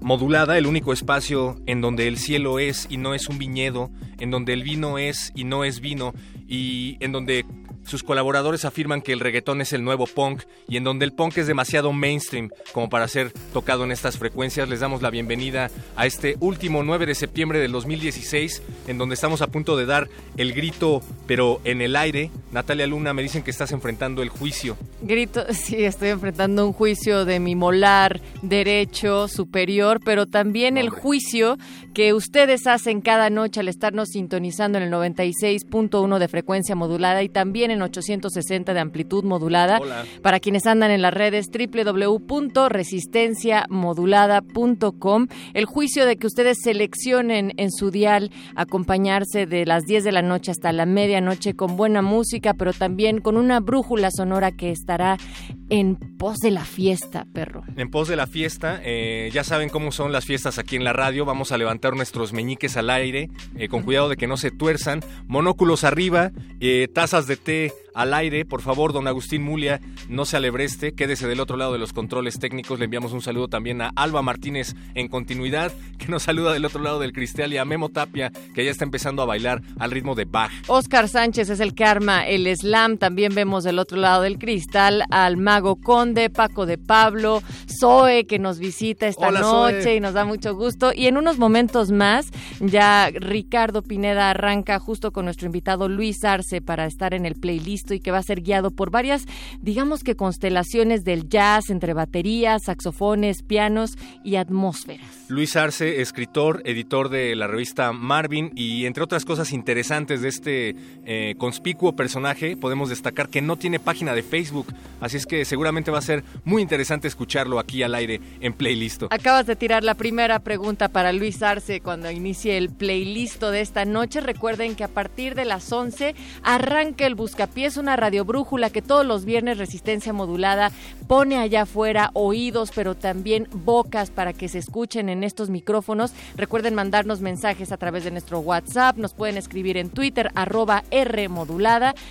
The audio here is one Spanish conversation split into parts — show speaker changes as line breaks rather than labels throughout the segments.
Modulada, el único espacio en donde el cielo es y no es un viñedo, en donde el vino es y no es vino, y en donde sus colaboradores afirman que el reggaetón es el nuevo punk y en donde el punk es demasiado mainstream como para ser tocado en estas frecuencias. Les damos la bienvenida a este último 9 de septiembre del 2016, en donde estamos a punto de dar el grito, pero en el aire. Natalia Luna, me dicen que estás enfrentando el juicio.
Grito, sí, estoy enfrentando un juicio de mi molar derecho superior, pero también el juicio que ustedes hacen cada noche al estarnos sintonizando en el 96.1 de frecuencia modulada y también en 860 de amplitud modulada. Para quienes andan en las redes www.resistenciamodulada.com. El juicio de que ustedes seleccionen en su dial acompañarse de las 10 de la noche hasta la medianoche con buena música, pero también con una brújula sonora que estará en pos de la fiesta, perro.
En pos de la fiesta, eh, ya saben cómo son las fiestas aquí en la radio. Vamos a levantar nuestros meñiques al aire, eh, con cuidado de que no se tuerzan. Monóculos arriba, eh, tazas de té Friday al aire. Por favor, don Agustín Mulia, no se alebreste, quédese del otro lado de los controles técnicos. Le enviamos un saludo también a Alba Martínez en continuidad, que nos saluda del otro lado del cristal, y a Memo Tapia, que ya está empezando a bailar al ritmo de Bach.
Oscar Sánchez es el que arma el slam. También vemos del otro lado del cristal al mago Conde, Paco de Pablo, Zoe, que nos visita esta noche y nos da mucho gusto. Y en unos momentos más, ya Ricardo Pineda arranca justo con nuestro invitado Luis Arce para estar en el playlist y que va a ser guiado por varias, digamos que constelaciones del jazz entre baterías, saxofones, pianos y atmósferas.
Luis Arce, escritor, editor de la revista Marvin y entre otras cosas interesantes de este eh, conspicuo personaje, podemos destacar que no tiene página de Facebook, así es que seguramente va a ser muy interesante escucharlo aquí al aire en playlist.
Acabas de tirar la primera pregunta para Luis Arce cuando inicie el playlist de esta noche. Recuerden que a partir de las 11 arranca el Buscapiés, una radio brújula que todos los viernes Resistencia Modulada pone allá afuera oídos, pero también bocas para que se escuchen en estos micrófonos. Recuerden mandarnos mensajes a través de nuestro WhatsApp, nos pueden escribir en Twitter, arroba R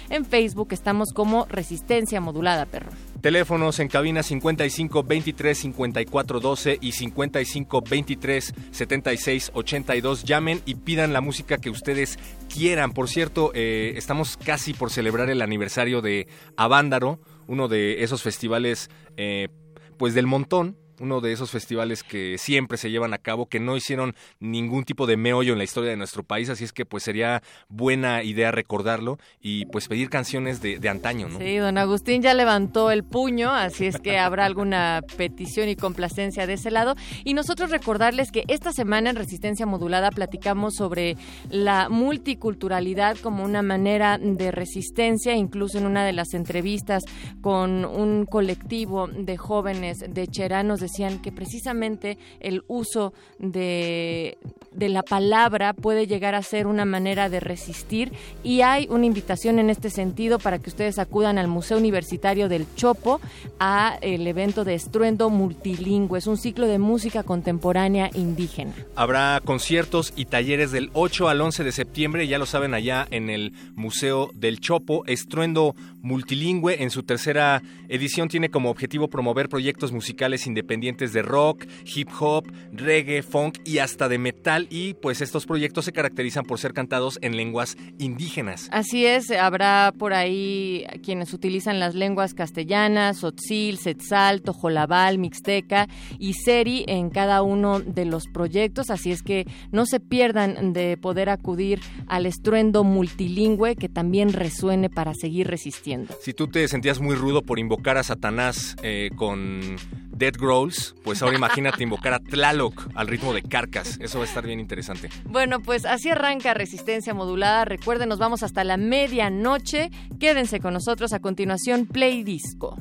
en Facebook estamos como Resistencia Modulada, perro.
Teléfonos en cabina 55 23 54 12 y 55 23 76 82. Llamen y pidan la música que ustedes quieran. Por cierto, eh, estamos casi por celebrar el aniversario de Avándaro, uno de esos festivales, eh, pues del montón uno de esos festivales que siempre se llevan a cabo, que no hicieron ningún tipo de meollo en la historia de nuestro país, así es que pues sería buena idea recordarlo y pues pedir canciones de, antaño, ¿no?
Sí, don Agustín ya levantó el puño, así es que habrá alguna petición y complacencia de ese lado. Y nosotros recordarles que esta semana en Resistencia Modulada platicamos sobre la multiculturalidad como una manera de resistencia, incluso en una de las entrevistas con un colectivo de jóvenes de cheranos decían que precisamente el uso de, de la palabra puede llegar a ser una manera de resistir y hay una invitación en este sentido para que ustedes acudan al Museo Universitario del Chopo a el evento de estruendo multilingüe. Es un ciclo de música contemporánea indígena.
Habrá conciertos y talleres del 8 al 11 de septiembre, ya lo saben allá en el Museo del Chopo. Estruendo multilingüe en su tercera edición tiene como objetivo promover proyectos musicales independientes independientes de rock, hip hop, reggae, funk y hasta de metal y pues estos proyectos se caracterizan por ser cantados en lenguas indígenas.
Así es, habrá por ahí quienes utilizan las lenguas castellanas, Otzil, Setzal, Tojolabal, Mixteca y Seri en cada uno de los proyectos, así es que no se pierdan de poder acudir al estruendo multilingüe que también resuene para seguir resistiendo.
Si tú te sentías muy rudo por invocar a Satanás eh, con Dead Growls, pues ahora imagínate invocar a Tlaloc al ritmo de Carcas. Eso va a estar bien interesante.
Bueno, pues así arranca Resistencia Modulada. Recuerden, nos vamos hasta la medianoche. Quédense con nosotros a continuación, Play Disco.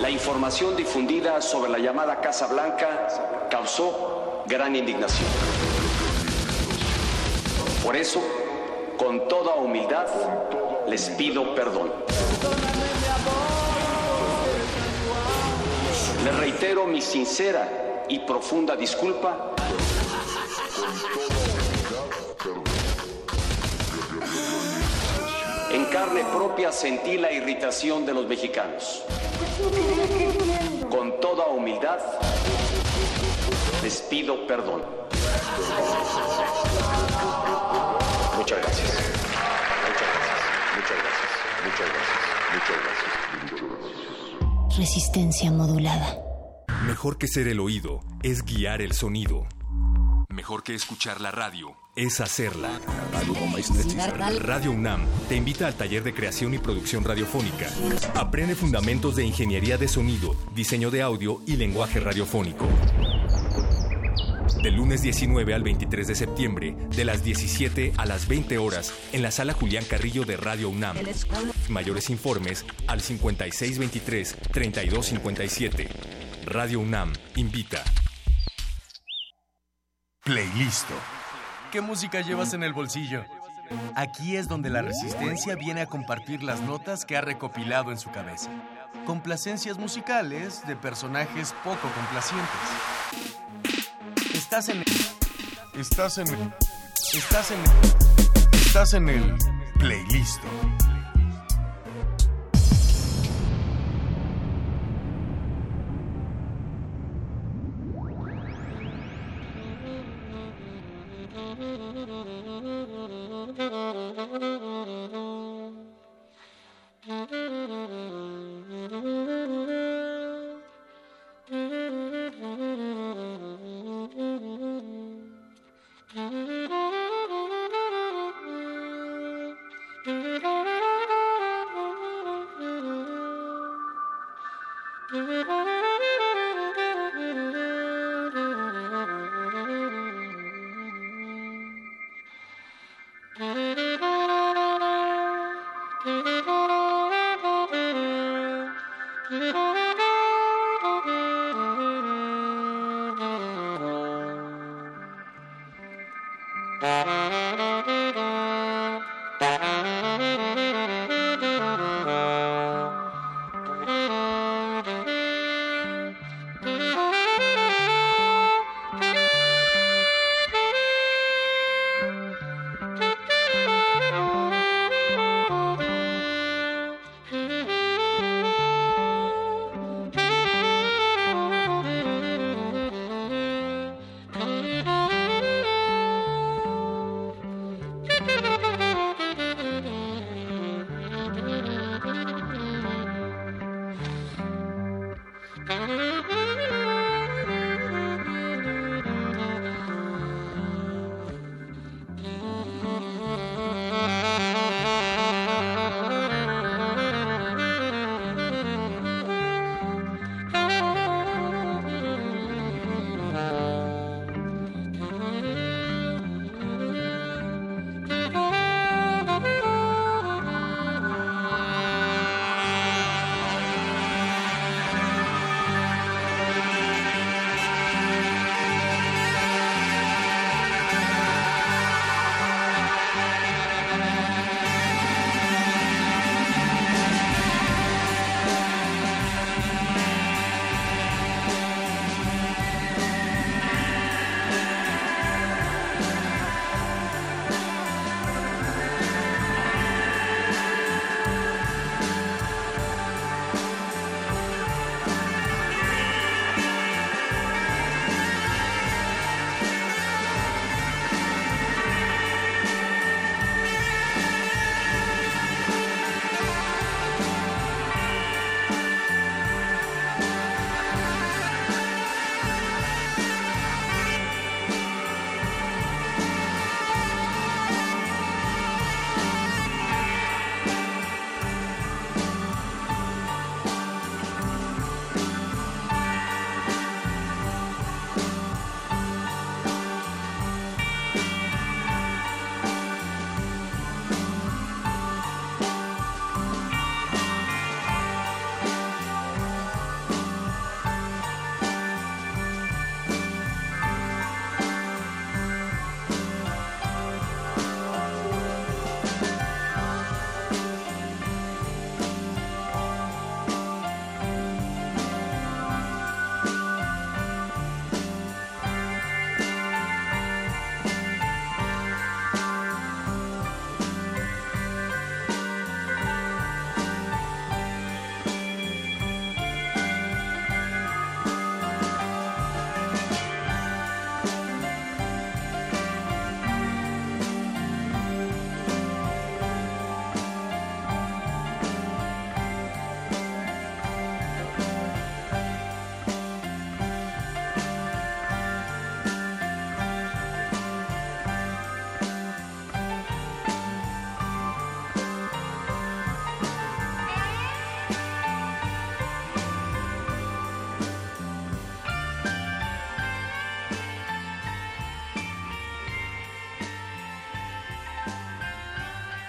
La información difundida sobre la llamada Casa Blanca causó gran indignación. Por eso, con toda humildad, les pido perdón. Les reitero mi sincera y profunda disculpa. En carne propia sentí la irritación de los mexicanos. Con toda humildad, les pido perdón. Muchas gracias. Muchas gracias. Muchas gracias. Muchas gracias. Muchas gracias.
Resistencia modulada.
Mejor que ser el oído es guiar el sonido. Mejor que escuchar la radio es hacerla. Radio UNAM te invita al taller de creación y producción radiofónica. Aprende fundamentos de ingeniería de sonido, diseño de audio y lenguaje radiofónico. Del lunes 19 al 23 de septiembre, de las 17 a las 20 horas, en la sala Julián Carrillo de Radio UNAM. Mayores informes al 5623-3257. Radio UNAM invita.
Playlisto. ¿Qué música llevas en el bolsillo? Aquí es donde la resistencia viene a compartir las notas que ha recopilado en su cabeza. Complacencias musicales de personajes poco complacientes. Estás en Estás en Estás en Estás en el Playlisto.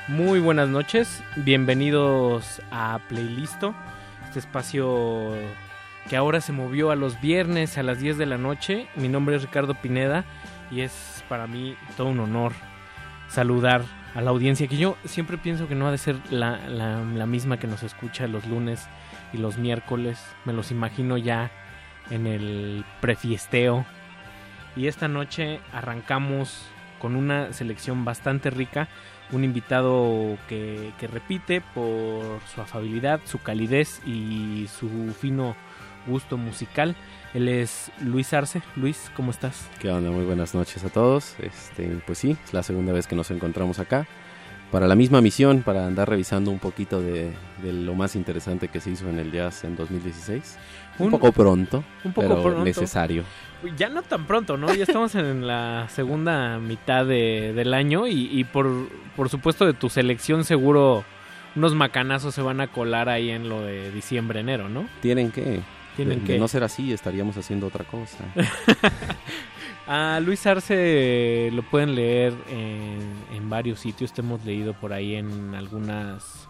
Muy buenas noches, bienvenidos a Playlisto, este espacio que ahora se movió a los viernes a las 10 de la noche. Mi nombre es Ricardo Pineda y es para mí todo un honor saludar a la audiencia que yo siempre pienso que no ha de ser la, la, misma que nos escucha los lunes y los miércoles. Me los imagino ya en el prefiesteo. Y esta noche arrancamos con una selección bastante rica un invitado que, que, repite por su afabilidad, su calidez y su fino gusto musical. Él es Luis Arce. Luis, ¿cómo estás?
¿Qué onda? Muy buenas noches a todos. Este, pues sí, es la segunda vez que nos encontramos acá para la misma misión, para andar revisando un poquito de, lo más interesante que se hizo en el jazz en 2016. Un, poco pronto, un poco pero necesario.
Ya no tan pronto, ¿no? Ya estamos en la segunda mitad de, del año y, por, por supuesto de tu selección seguro unos macanazos se van a colar ahí en lo de diciembre, enero, ¿no?
Tienen que. Tienen que. no ser así, estaríamos haciendo otra cosa.
A Luis Arce lo pueden leer en, varios sitios. Te hemos leído por ahí en algunas.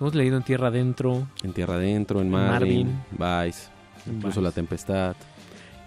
Hemos leído en Tierra Adentro.
En Tierra Adentro, en Marvin, Vice, incluso La Tempestad.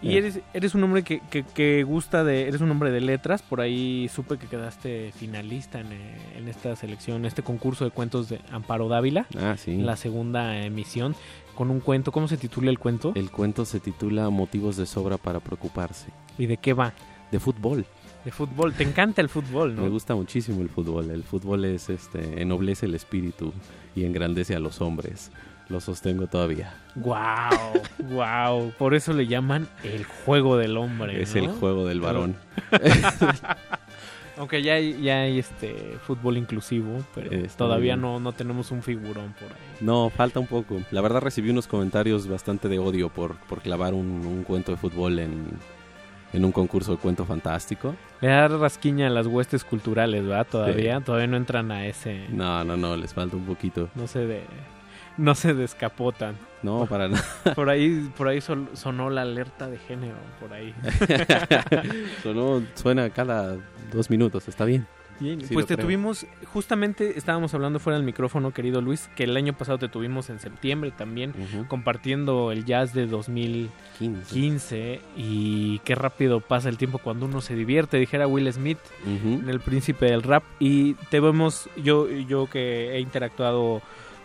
Y eres, eres un hombre que, que, gusta de. Eres un hombre de letras. Por ahí supe que quedaste finalista en, en, esta selección, en este concurso de cuentos de Amparo Dávila.
Ah, sí.
La segunda emisión. Con un cuento. ¿Cómo se titula el cuento?
El cuento se titula Motivos de sobra para preocuparse.
¿Y de qué va?
De fútbol.
De fútbol, te encanta el fútbol, ¿no?
Me gusta muchísimo el fútbol. El fútbol es este ennoblece el espíritu y engrandece a los hombres. Lo sostengo todavía.
Wow, wow. Por eso le llaman el juego del hombre.
Es el juego del varón.
Aunque ya hay, ya hay este fútbol inclusivo, pero todavía no, no tenemos un figurón por ahí.
No, falta un poco. La verdad recibí unos comentarios bastante de odio por, por clavar un cuento de fútbol en, en un concurso de cuento fantástico.
Le da rasquiña a las huestes culturales, ¿verdad? Todavía, todavía no entran a ese.
No, no, no, les falta un poquito.
No se de, no se descapotan.
No, para nada.
Por ahí, por ahí sonó la alerta de género, por ahí.
sonó, suena cada dos minutos, está bien
pues te tuvimos, justamente estábamos hablando fuera del micrófono, querido Luis, que el año pasado te tuvimos en septiembre también, compartiendo el jazz de 2015 y qué rápido pasa el tiempo cuando uno se divierte, dijera Will Smith en El Príncipe del Rap y te vemos, yo, yo que he interactuado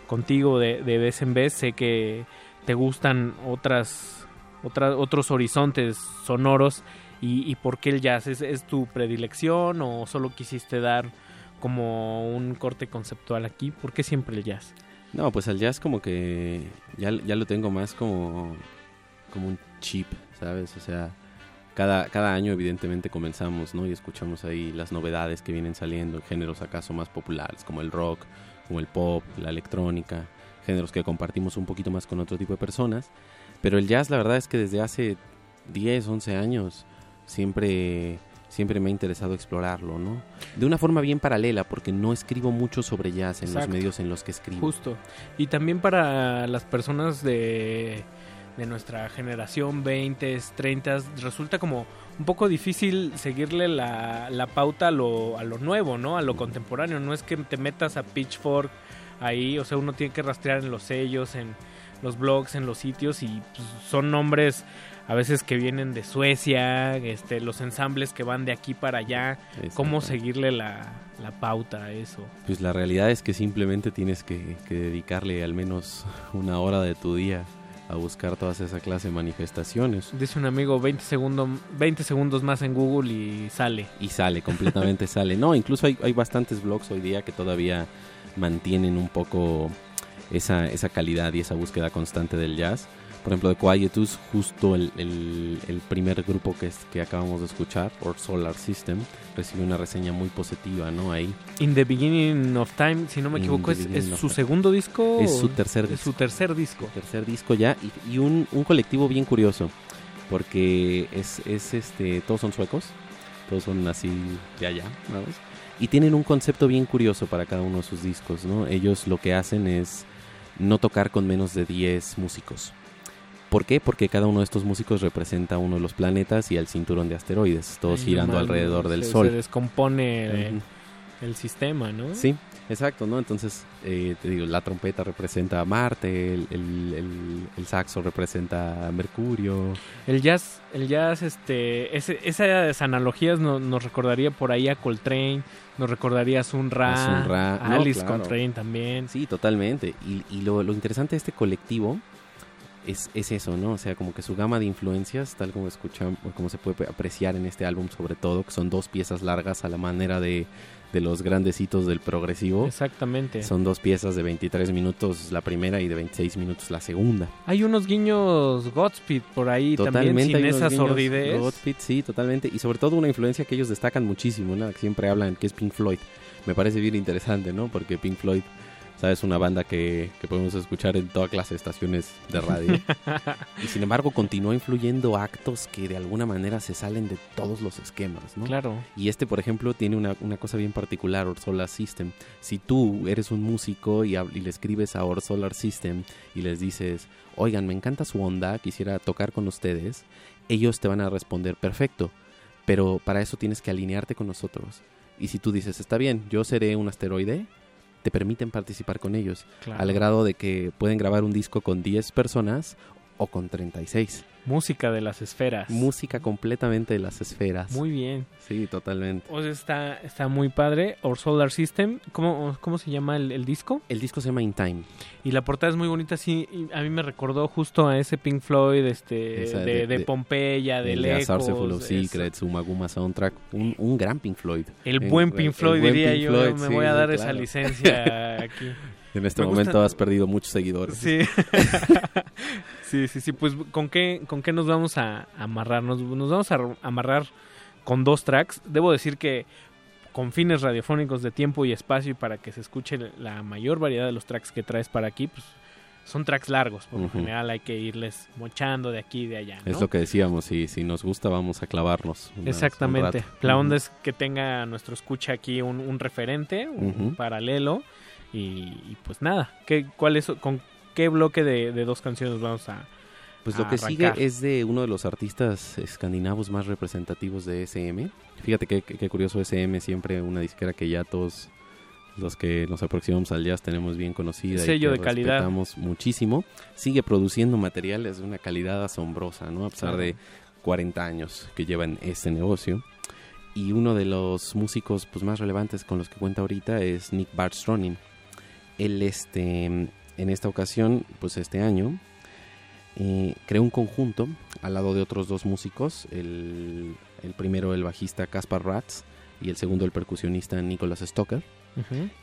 contigo de, de vez en vez, sé que te gustan otras, otras otros horizontes sonoros y, por qué el jazz? ¿Es, tu predilección o solo quisiste dar como un corte conceptual aquí? ¿Por qué siempre el jazz?
No, pues el jazz como que ya, ya lo tengo más como, como un chip, ¿sabes? O sea, cada, cada año evidentemente comenzamos, ¿no? Y escuchamos ahí las novedades que vienen saliendo, géneros acaso más populares como el rock, como el pop, la electrónica, géneros que compartimos un poquito más con otro tipo de personas. Pero el jazz la verdad es que desde hace 10, 11 años siempre siempre me ha interesado explorarlo, ¿no? De una forma bien paralela, porque no escribo mucho sobre jazz en los medios en los que escribo.
Justo. Y también para las personas de, de nuestra generación, 20, 30, resulta como un poco difícil seguirle la, la pauta a lo, a lo nuevo, ¿no? A lo contemporáneo. No es que te metas a Pitchfork ahí, o sea, uno tiene que rastrear en los sellos, en los blogs, en los sitios, y pues, son nombres a veces que vienen de Suecia, este, los ensambles que van de aquí para allá, cómo seguirle la, pauta a eso.
Pues la realidad es que simplemente tienes que, dedicarle al menos una hora de tu día a buscar todas esa clase de manifestaciones.
Dice un amigo 20 segundos, 20 segundos más en Google y sale.
Y sale, completamente sale. No, incluso hay, hay bastantes blogs hoy día que todavía mantienen un poco esa, esa calidad y esa búsqueda constante del jazz por ejemplo, de Quietus, justo el, el, primer grupo que, es, que acabamos de escuchar, Or Solar System, recibió una reseña muy positiva, ¿no? Ahí.
In the Beginning of Time, si no me equivoco, es, su segundo disco.
Es su tercer
disco. su tercer disco.
tercer disco ya, y, un, un, colectivo bien curioso, porque es, es este, todos son suecos, todos son así de allá, ¿no? Y tienen un concepto bien curioso para cada uno de sus discos, ¿no? Ellos lo que hacen es no tocar con menos de 10 músicos. ¿Por qué? Porque cada uno de estos músicos representa uno de los planetas y el cinturón de asteroides, todos girando alrededor del Sol.
Se descompone el sistema, ¿no?
Sí, exacto, ¿no? Entonces, eh, te digo, la trompeta representa a Marte, el, el- el- el saxo representa a Mercurio.
El jazz, el jazz, este, ese- esas analogías no- nos recordaría por ahí a Coltrane, nos recordaría a Sun Ra,
A Sun Ra,
a
no,
Alice
claro.
Coltrane también.
Sí, totalmente. Y, y lo, lo interesante de este colectivo es, es eso, ¿no? O sea, como que su gama de influencias, tal como escuchamos, como se puede apreciar en este álbum sobre todo, que son dos piezas largas a la manera de, de los grandecitos del progresivo.
Exactamente.
Son dos piezas de 23 minutos la primera y de 26 minutos la segunda.
Hay unos guiños Godspeed por ahí también sin esa sordidez.
Godspeed, sí, totalmente. Y sobre todo una influencia que ellos destacan muchísimo, ¿no? Que siempre hablan, que es Pink Floyd. Me parece bien interesante, ¿no? Porque Pink Floyd, ¿sabes? Una banda que, que podemos escuchar en todas las estaciones de radio. y sin embargo continúa influyendo actos que de alguna manera se salen de todos los esquemas, ¿no?
Claro.
Y este, por ejemplo, tiene una, una cosa bien particular, Or Solar System. Si tú eres un músico y, y le escribes a Or Solar System y les dices, oigan, me encanta su onda, quisiera tocar con ustedes, ellos te van a responder, perfecto, pero para eso tienes que alinearte con nosotros. Y si tú dices, está bien, yo seré un asteroide, te permiten participar con ellos,
Claro.
al grado de que pueden grabar un disco con 10 personas o con 36.
Música de las esferas.
Música completamente de las esferas.
Muy bien.
Sí, totalmente.
O sea, está, está muy padre. Or Solar System. ¿Cómo, cómo se llama el, el disco?
El disco se llama In Time.
Y la portada es muy bonita, sí. y a mí me recordó justo a ese Pink Floyd este,
Esa
de,
de-
de Pompeya, de
de Full of Secrets, Umaguma Soundtrack, un, un gran Pink Floyd.
El
En-
buen Pink
el
Floyd,
buen
diría
Pink
yo.
Floyd,
me
sí,
voy a dar esa licencia aquí.
En este
Me
momento
gusta-
has perdido muchos seguidores.
Sí. sí, sí, sí. Pues, ¿con qué, con qué nos vamos a amarrar? Nos, nos vamos a amarrar con dos tracks. Debo decir que con fines radiofónicos de tiempo y espacio y para que se escuche la mayor variedad de los tracks que traes para aquí, pues son tracks largos. Por lo general hay que irles mochando de aquí y de allá. ¿no?
Es lo que decíamos, si, si nos gusta vamos a clavarnos. una-
Exactamente. La onda es que tenga nuestro escucha aquí un, un referente, un, paralelo. Y, y pues nada, ¿qué, cuál es, ¿con qué bloque de, de dos canciones vamos a,
Pues lo
a
que sigue es de uno de los artistas escandinavos más representativos de SM. Fíjate qué, qué- curioso SM, siempre una disquera que ya todos los que nos aproximamos al jazz tenemos bien conocida. y que
de calidad.
respetamos muchísimo. Sigue produciendo materiales de una calidad asombrosa, ¿no? A pesar de 40 años que lleva en este negocio. Y uno de los músicos pues, más relevantes con los que cuenta ahorita es Nick Bardstroning. Él, este, en esta ocasión, pues este año, eh, creó un conjunto al lado de otros dos músicos. El, el primero, el bajista Caspar Ratz, y el segundo, el percusionista Nicholas Stoker.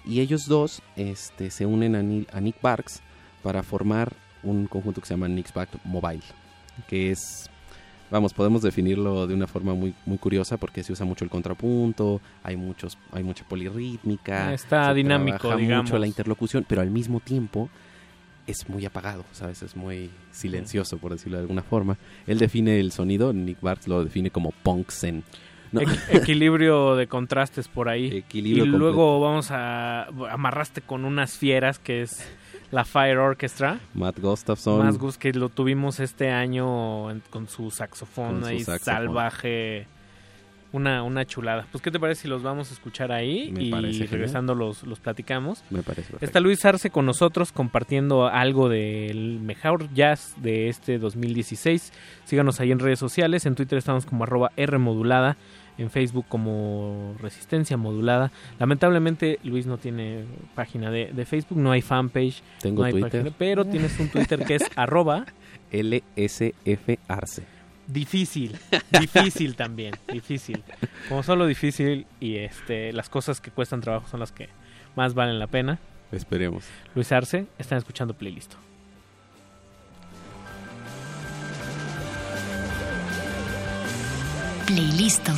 Y ellos dos este, se unen a, Ni- a Nick Barks para formar un conjunto que se llama Nick's Back Mobile, que es, vamos, podemos definirlo de una forma muy, muy curiosa porque se usa mucho el contrapunto, hay muchos, hay mucha polirrítmica,
Está
se
dinámico, digamos.
mucho la interlocución, pero al mismo tiempo es muy apagado, ¿sabes? Es muy silencioso, por decirlo de alguna forma. Él define el sonido, Nick Barks lo define como punk zen.
equilibrio de contrastes por ahí.
Equilibrio
y
completo.
luego vamos a amarraste con unas fieras que es la Fire Orchestra.
Matt Gustafson.
Más Gus que lo tuvimos este año con su saxofón
Con su
ahí
saxofón.
salvaje. Una, una chulada. Pues, ¿qué te parece si los vamos a escuchar ahí?
Me
y
parece genial.
regresando los, los platicamos.
Me parece perfecto.
Está Luis Arce con nosotros compartiendo algo del mejor jazz de este 2016. Síganos ahí en redes sociales. En Twitter estamos como arroba Rmodulada. En Facebook como Resistencia Modulada. Lamentablemente Luis no tiene página de, de Facebook, no hay fanpage.
Tengo
no hay
Twitter.
página, pero tienes un Twitter que es arroba
LSF Arce.
Difícil. Difícil también. Difícil. Como solo difícil y este las cosas que cuestan trabajo son las que más valen la pena.
Esperemos.
Luis Arce, están escuchando Playlist.
Playlist.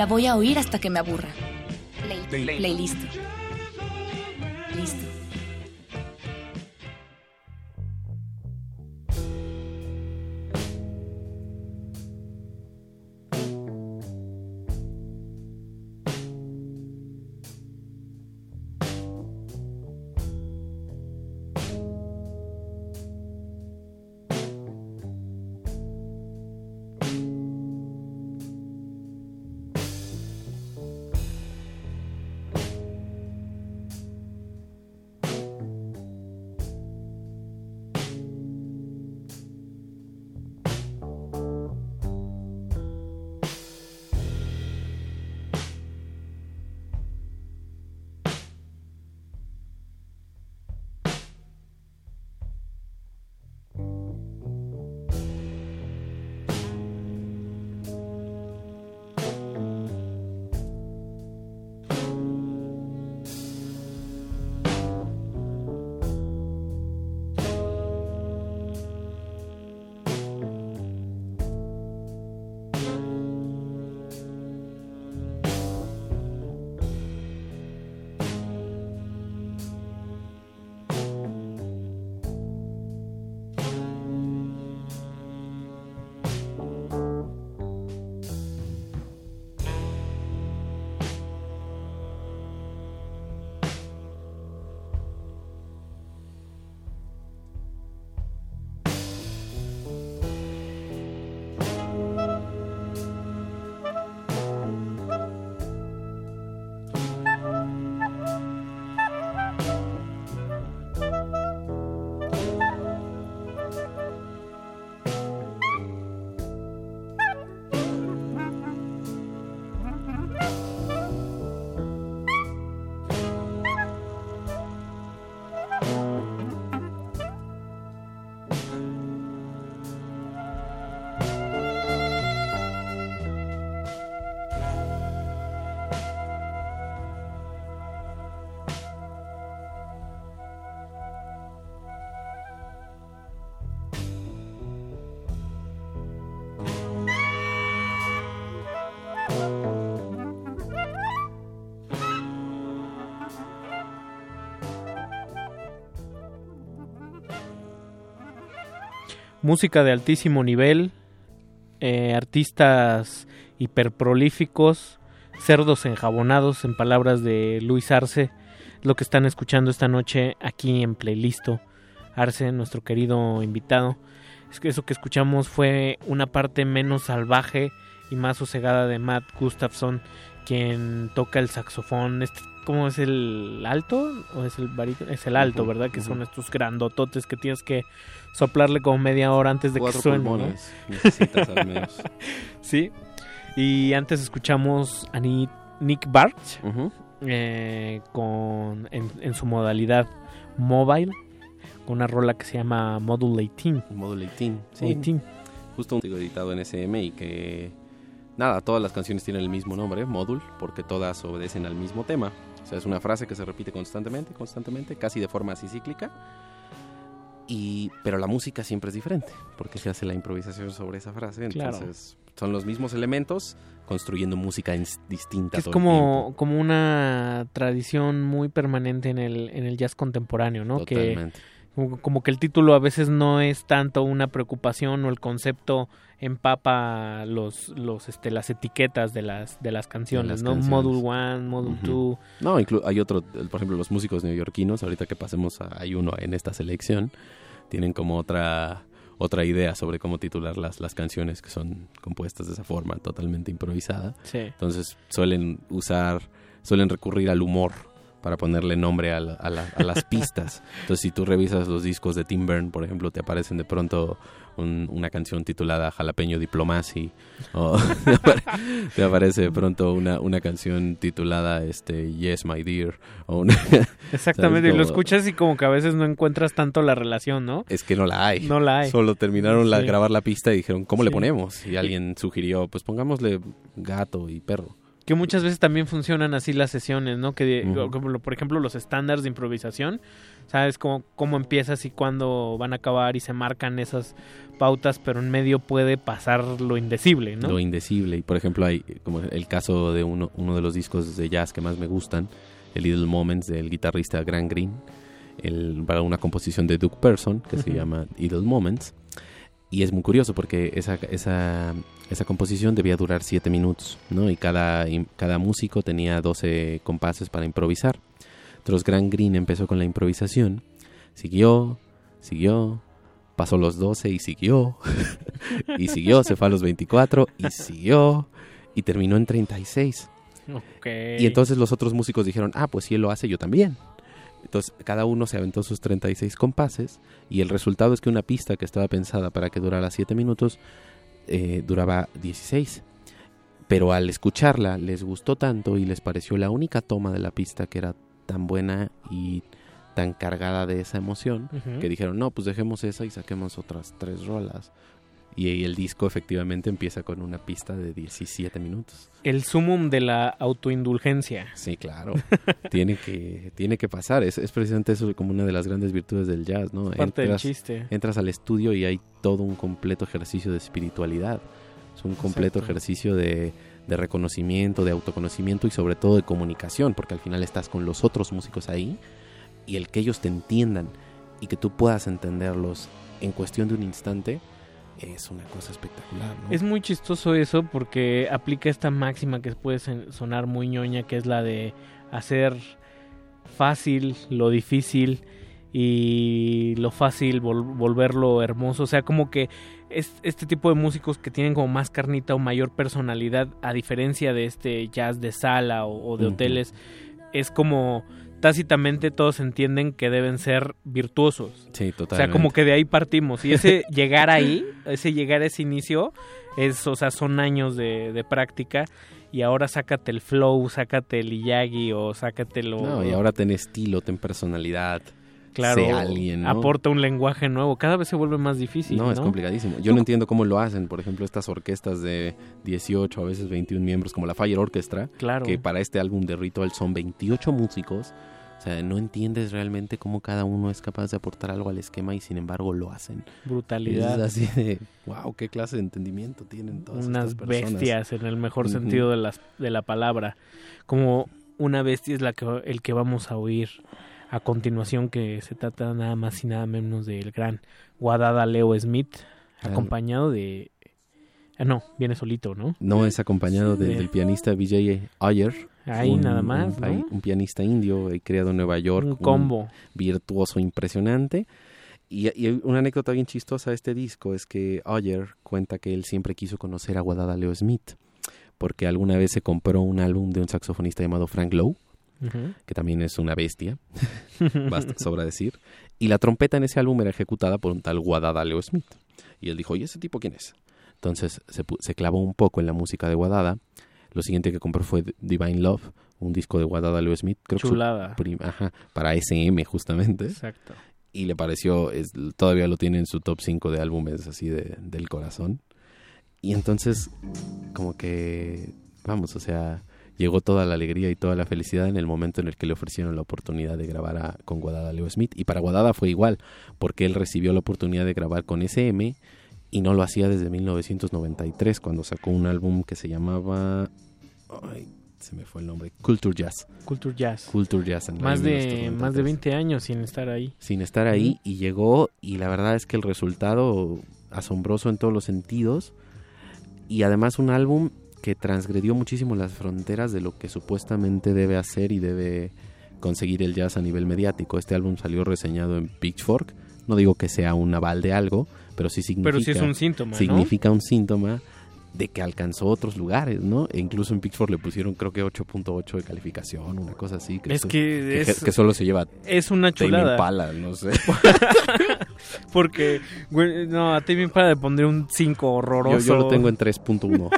La voy a oír hasta que me aburra. Play, playlist.
Música de altísimo nivel, eh, artistas hiperprolíficos, cerdos enjabonados, en palabras de Luis Arce, lo que están escuchando esta noche aquí en Playlisto. Arce, nuestro querido invitado. Es que eso que escuchamos fue una parte menos salvaje y más sosegada de Matt Gustafson, quien toca el saxofón. Este, ¿Cómo es el alto? ¿O es el barítono? Es el alto, ¿verdad? Que son estos grandototes que tienes que soplarle como media hora antes de que suene.
necesitas al menos.
sí. Y antes escuchamos a Nick Bart eh, con, en, su modalidad mobile con una rola que se llama Module 18.
Module 18, sí. Justo un editado en SM y que nada, todas las canciones tienen el mismo nombre, Module, porque todas obedecen al mismo tema. O sea, es una frase que se repite constantemente, constantemente, casi de forma así cíclica y, pero la música siempre es diferente, porque se hace la improvisación sobre esa frase. Entonces, son los mismos elementos construyendo música distinta.
Es como, como una tradición muy permanente en el, en el jazz contemporáneo, ¿no?
Totalmente.
Que, como que el título a veces no es tanto una preocupación o el concepto empapa los los este las etiquetas de las de las canciones, ¿no? Module 1, Module 2.
No, hay otro, por ejemplo, los músicos neoyorquinos, ahorita que pasemos hay uno en esta selección tienen como otra otra idea sobre cómo titular las, las canciones que son compuestas de esa forma, totalmente improvisada. Entonces suelen usar, suelen recurrir al humor para ponerle nombre a, las pistas. Entonces si tú revisas los discos de Tim Byrne, por ejemplo, te aparecen de pronto una canción titulada Jalapeño Diplomacy o te aparece de pronto una, una canción titulada este Yes My Dear o
Exactamente, y lo escuchas y como que a veces no encuentras tanto la relación, ¿no?
Es que no la hay.
No la hay.
Solo terminaron la, grabar la pista y dijeron, ¿cómo le ponemos? Y alguien sugirió, pues pongámosle gato y perro
que muchas veces también funcionan así las sesiones, ¿no? Que, por ejemplo, los estándares de improvisación, sabes cómo, cómo empiezas y cuándo van a acabar y se marcan esas pautas, pero en medio puede pasar lo indecible, ¿no?
Lo indecible. Y por ejemplo, hay como el caso de uno, uno de los discos de jazz que más me gustan, el Little Moments del guitarrista Grant Green, el, para una composición de Duke Person que se llama Little Moments. Y es muy curioso porque esa, esa, esa composición debía durar 7 minutos, ¿no? Y cada, cada músico tenía 12 compases para improvisar. Entonces Grant Green empezó con la improvisación, siguió, siguió, pasó los 12 y siguió, y siguió, se fue a los 24 y siguió, y terminó en 36. Y entonces los otros músicos dijeron, ah, pues si él lo hace, yo también. Entonces cada uno se aventó sus 36 compases y el resultado es que una pista que estaba pensada para que durara 7 minutos eh, duraba 16. Pero al escucharla les gustó tanto y les pareció la única toma de la pista que era tan buena y tan cargada de esa emoción que dijeron, no, pues dejemos esa y saquemos otras tres rolas. Y el disco efectivamente empieza con una pista de 17 minutos.
El sumum de la autoindulgencia.
Sí, claro. tiene, que, tiene que pasar. Es, precisamente eso como una de las grandes virtudes del jazz, ¿no?
Parte del chiste.
Entras al estudio y hay todo un completo ejercicio de espiritualidad. Es un completo ejercicio de, de reconocimiento, de autoconocimiento y sobre todo de comunicación, porque al final estás con los otros músicos ahí y el que ellos te entiendan y que tú puedas entenderlos en cuestión de un instante es una cosa espectacular.
Es muy chistoso eso porque aplica esta máxima que puede sonar muy ñoña, que es la de hacer fácil lo difícil y lo fácil volverlo hermoso. O sea, como que es este tipo de músicos que tienen como más carnita o mayor personalidad, a diferencia de este jazz de sala o, de hoteles, es como tácitamente todos entienden que deben ser virtuosos.
Sí, totalmente.
O sea, como que de ahí partimos. Y ese llegar ahí, ese llegar a ese inicio, es, o sea, son años de, de práctica. Y ahora sácate el flow, sácate el Iyagi o sácatelo...
No, y ahora ten estilo, ten personalidad.
Claro,
alguien,
aporta un lenguaje nuevo. Cada vez se vuelve más difícil.
No, es complicadísimo. Yo no entiendo cómo lo hacen. Por ejemplo, estas orquestas de 18, a veces 21 miembros, como la Fire Orchestra,
claro.
que para este álbum de Ritual son 28 músicos o sea, no entiendes realmente cómo cada uno es capaz de aportar algo al esquema y sin embargo lo hacen.
Brutalidad.
Es así de, wow, qué clase de entendimiento tienen todas
Unas
estas
bestias en el mejor sentido de, las, de la palabra. Como una bestia es la que, el que vamos a oír a continuación, que se trata nada más y nada menos del gran Guadada Leo Smith, acompañado de... Ah, no, viene solito, ¿no?
No, es acompañado del pianista Vijay Ayer
Ahí nada más,
un, pianista indio creado en Nueva York.
Un combo.
virtuoso impresionante. Y, una anécdota bien chistosa de este disco es que Ayer cuenta que él siempre quiso conocer a Guadada Leo Smith, porque alguna vez se compró un álbum de un saxofonista llamado Frank Lowe, que también es una bestia, basta sobra decir, y la trompeta en ese álbum era ejecutada por un tal Guadada Leo Smith. Y él dijo, ¿y ese tipo quién es? Entonces se, se clavó un poco en la música de Guadada lo siguiente que compró fue Divine Love, un disco de Guadada Leo Smith.
Creo Chulada.
ajá, para SM justamente.
Exacto.
Y le pareció, es, todavía lo tiene en su top 5 de álbumes así de, del corazón. Y entonces, como que, vamos, o sea, llegó toda la alegría y toda la felicidad en el momento en el que le ofrecieron la oportunidad de grabar con Guadada Leo Smith. Y para Guadada fue igual, porque él recibió la oportunidad de grabar con SM y no lo hacía desde 1993 cuando sacó un álbum que se llamaba ay, se me fue el nombre Culture Jazz.
Culture Jazz.
Culture Jazz
más de más de 20 años sin estar ahí.
Sin estar ahí y llegó y la verdad es que el resultado asombroso en todos los sentidos. Y además un álbum que transgredió muchísimo las fronteras de lo que supuestamente debe hacer y debe conseguir el jazz a nivel mediático. Este álbum salió reseñado en Pitchfork. No digo que sea un aval de algo, pero sí significa...
Pero sí es un síntoma,
Significa un síntoma de que alcanzó otros lugares, ¿no? E incluso en Pitchfork le pusieron creo que 8.8 de calificación, una cosa así.
Que es que,
que, solo se lleva...
Es una chulada.
Pala, no sé.
Porque, no, a Tame Impala le pondré un 5 horroroso.
Yo, lo tengo en 3.1.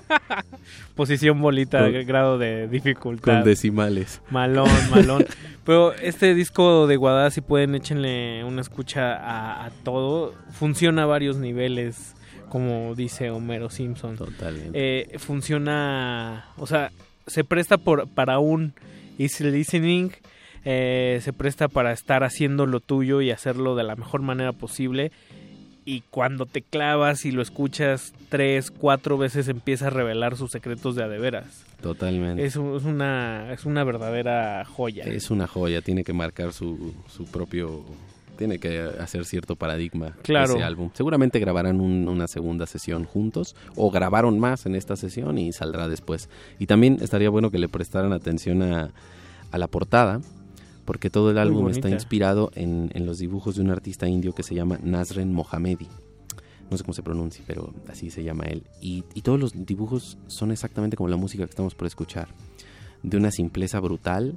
Posición bolita, grado de dificultad.
Con decimales.
Malón, malón. Pero este disco de Guadalajara, si pueden, échenle una escucha a, a todo. Funciona a varios niveles como dice Homero Simpson.
Totalmente.
Eh, funciona, o sea, se presta por, para un easy listening, eh, se presta para estar haciendo lo tuyo y hacerlo de la mejor manera posible. Y cuando te clavas y lo escuchas tres, cuatro veces empieza a revelar sus secretos de adeveras.
Totalmente.
Es, es una, es una verdadera joya.
Es una joya, tiene que marcar su, su propio... Tiene que hacer cierto paradigma
Claro.
ese álbum. Seguramente grabarán un- una segunda sesión juntos o grabaron más en esta sesión y saldrá después. Y también estaría bueno que le prestaran atención a, a la portada porque todo el álbum está inspirado en, en los dibujos de un artista indio que se llama Nasren Mohammedi. No sé cómo se pronuncia, pero así se llama él. Y, y todos los dibujos son exactamente como la música que estamos por escuchar. De una simpleza brutal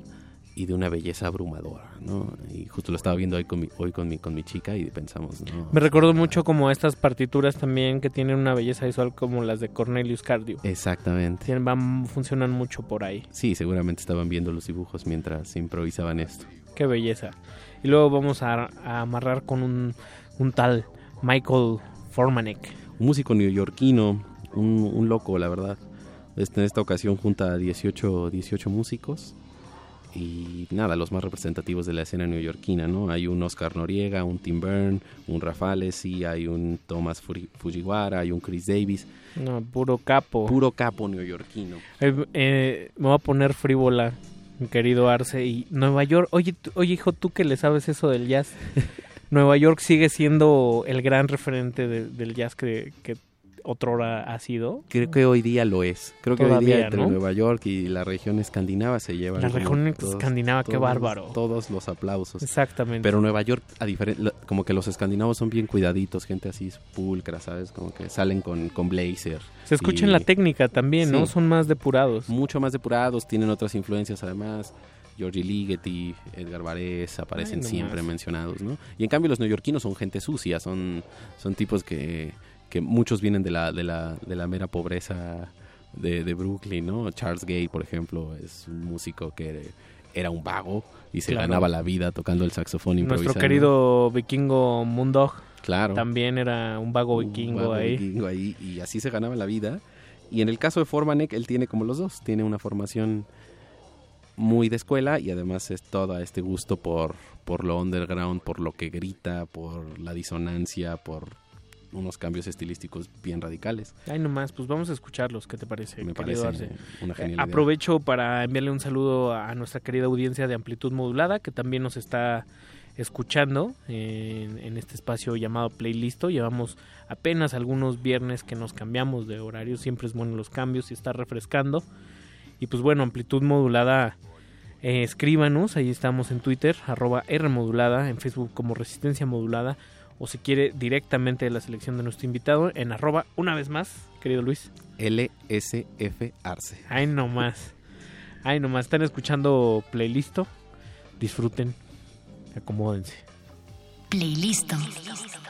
y de una belleza abrumadora, ¿no? Y justo lo estaba viendo hoy con mi, hoy con mi, con mi chica y pensamos, ¿no?
Me recordó mucho como estas partituras también que tienen una belleza visual como las de Cornelius Cardio.
Exactamente.
Tienen- van, funcionan mucho por ahí.
Sí, seguramente estaban viendo los dibujos mientras improvisaban esto.
Qué belleza. Y luego vamos a, a amarrar con un, un tal Michael Formanek.
Un músico neoyorquino, un, un loco, la verdad. Este, en esta ocasión junta a 18, 18 músicos y nada, los más representativos de la escena neoyorquina, ¿no? Hay un Oscar Noriega, un Tim Byrne, un Rafalesi, hay un Thomas Fujiwara, hay un Chris Davis.
No, puro capo.
Puro capo neoyorquino.
Eh, eh, me voy a poner frívola, mi querido Arce. Y Nueva York, oye, oye hijo, tú que le sabes eso del jazz. Nueva York sigue siendo el gran referente de- del jazz que, que otrora ha sido.
Creo que hoy día lo es. Creo que hoy día entre
¿no?
Nueva York y la región escandinava se llevan.
La región escandinava, qué bárbaro.
Todos los aplausos.
Exactamente.
Pero Nueva York, a diferen- lo- como que los escandinavos son bien cuidaditos, gente así pulcra, ¿sabes? Como que salen con, con blazer.
Se escucha en la técnica también, ¿no?
Sí.
Son más depurados.
Mucho más depurados, tienen otras influencias además. Georgie Ligeti, Edgar Varese aparecen
Ay, no
siempre
más.
mencionados, ¿no? Y en cambio los neoyorquinos son gente sucia, son, son tipos que, que muchos vienen de la, de la, de la mera pobreza de, de Brooklyn, ¿no? Charles Gay, por ejemplo, es un músico que era un vago y se
Claro.
ganaba la vida tocando el saxofón
Nuestro
improvisando.
querido vikingo Moondog
Claro.
también era un vago vikingo
vago
ahí.
vikingo ahí, y así se ganaba la vida. Y en el caso de Formanek, él tiene como los dos, tiene una formación muy de escuela y además es todo este gusto por, por lo underground, por lo que grita, por la disonancia, por unos cambios estilísticos bien radicales.
Ay, nomás, pues vamos a escucharlos, ¿qué te parece?
Me parece
Arce?
una
Eh,
genial.
Aprovecho para enviarle un saludo a nuestra querida audiencia de amplitud modulada que también nos está escuchando en, en este espacio llamado Playlisto. Llevamos apenas algunos viernes que nos cambiamos de horario, siempre es bueno los cambios y está refrescando. Y pues bueno, amplitud modulada, eh, escríbanos, ahí estamos en Twitter, arroba R modulada, en Facebook como Resistencia modulada, o si quiere directamente de la selección de nuestro invitado en arroba una vez más, querido Luis.
LSF Arce.
Ay, no más. Ay, nomás. Están escuchando Playlisto. Disfruten. Acomódense.
Playlisto.
Thank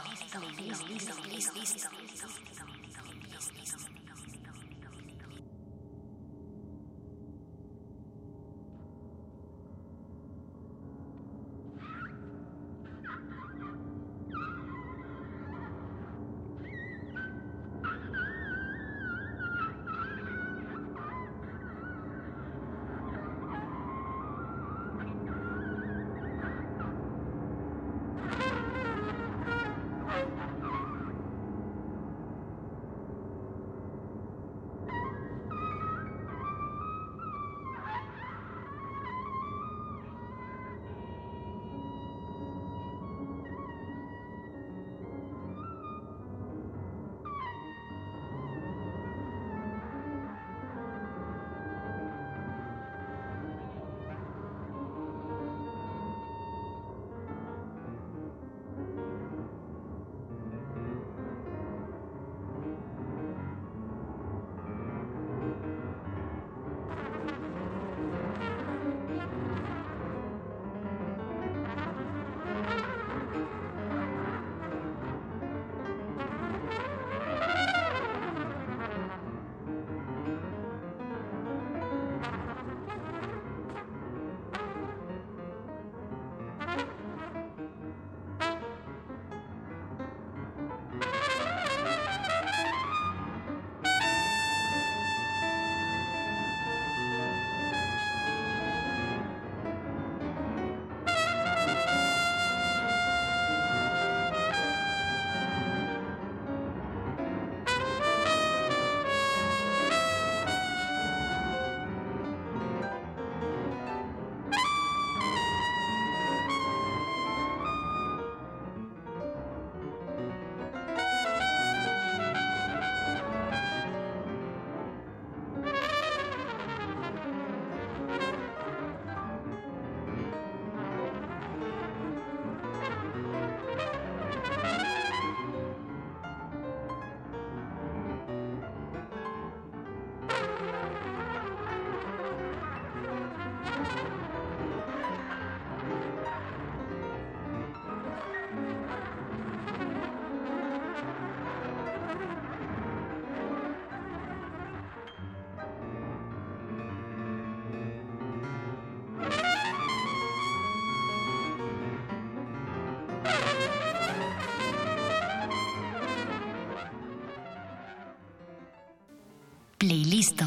Playlist.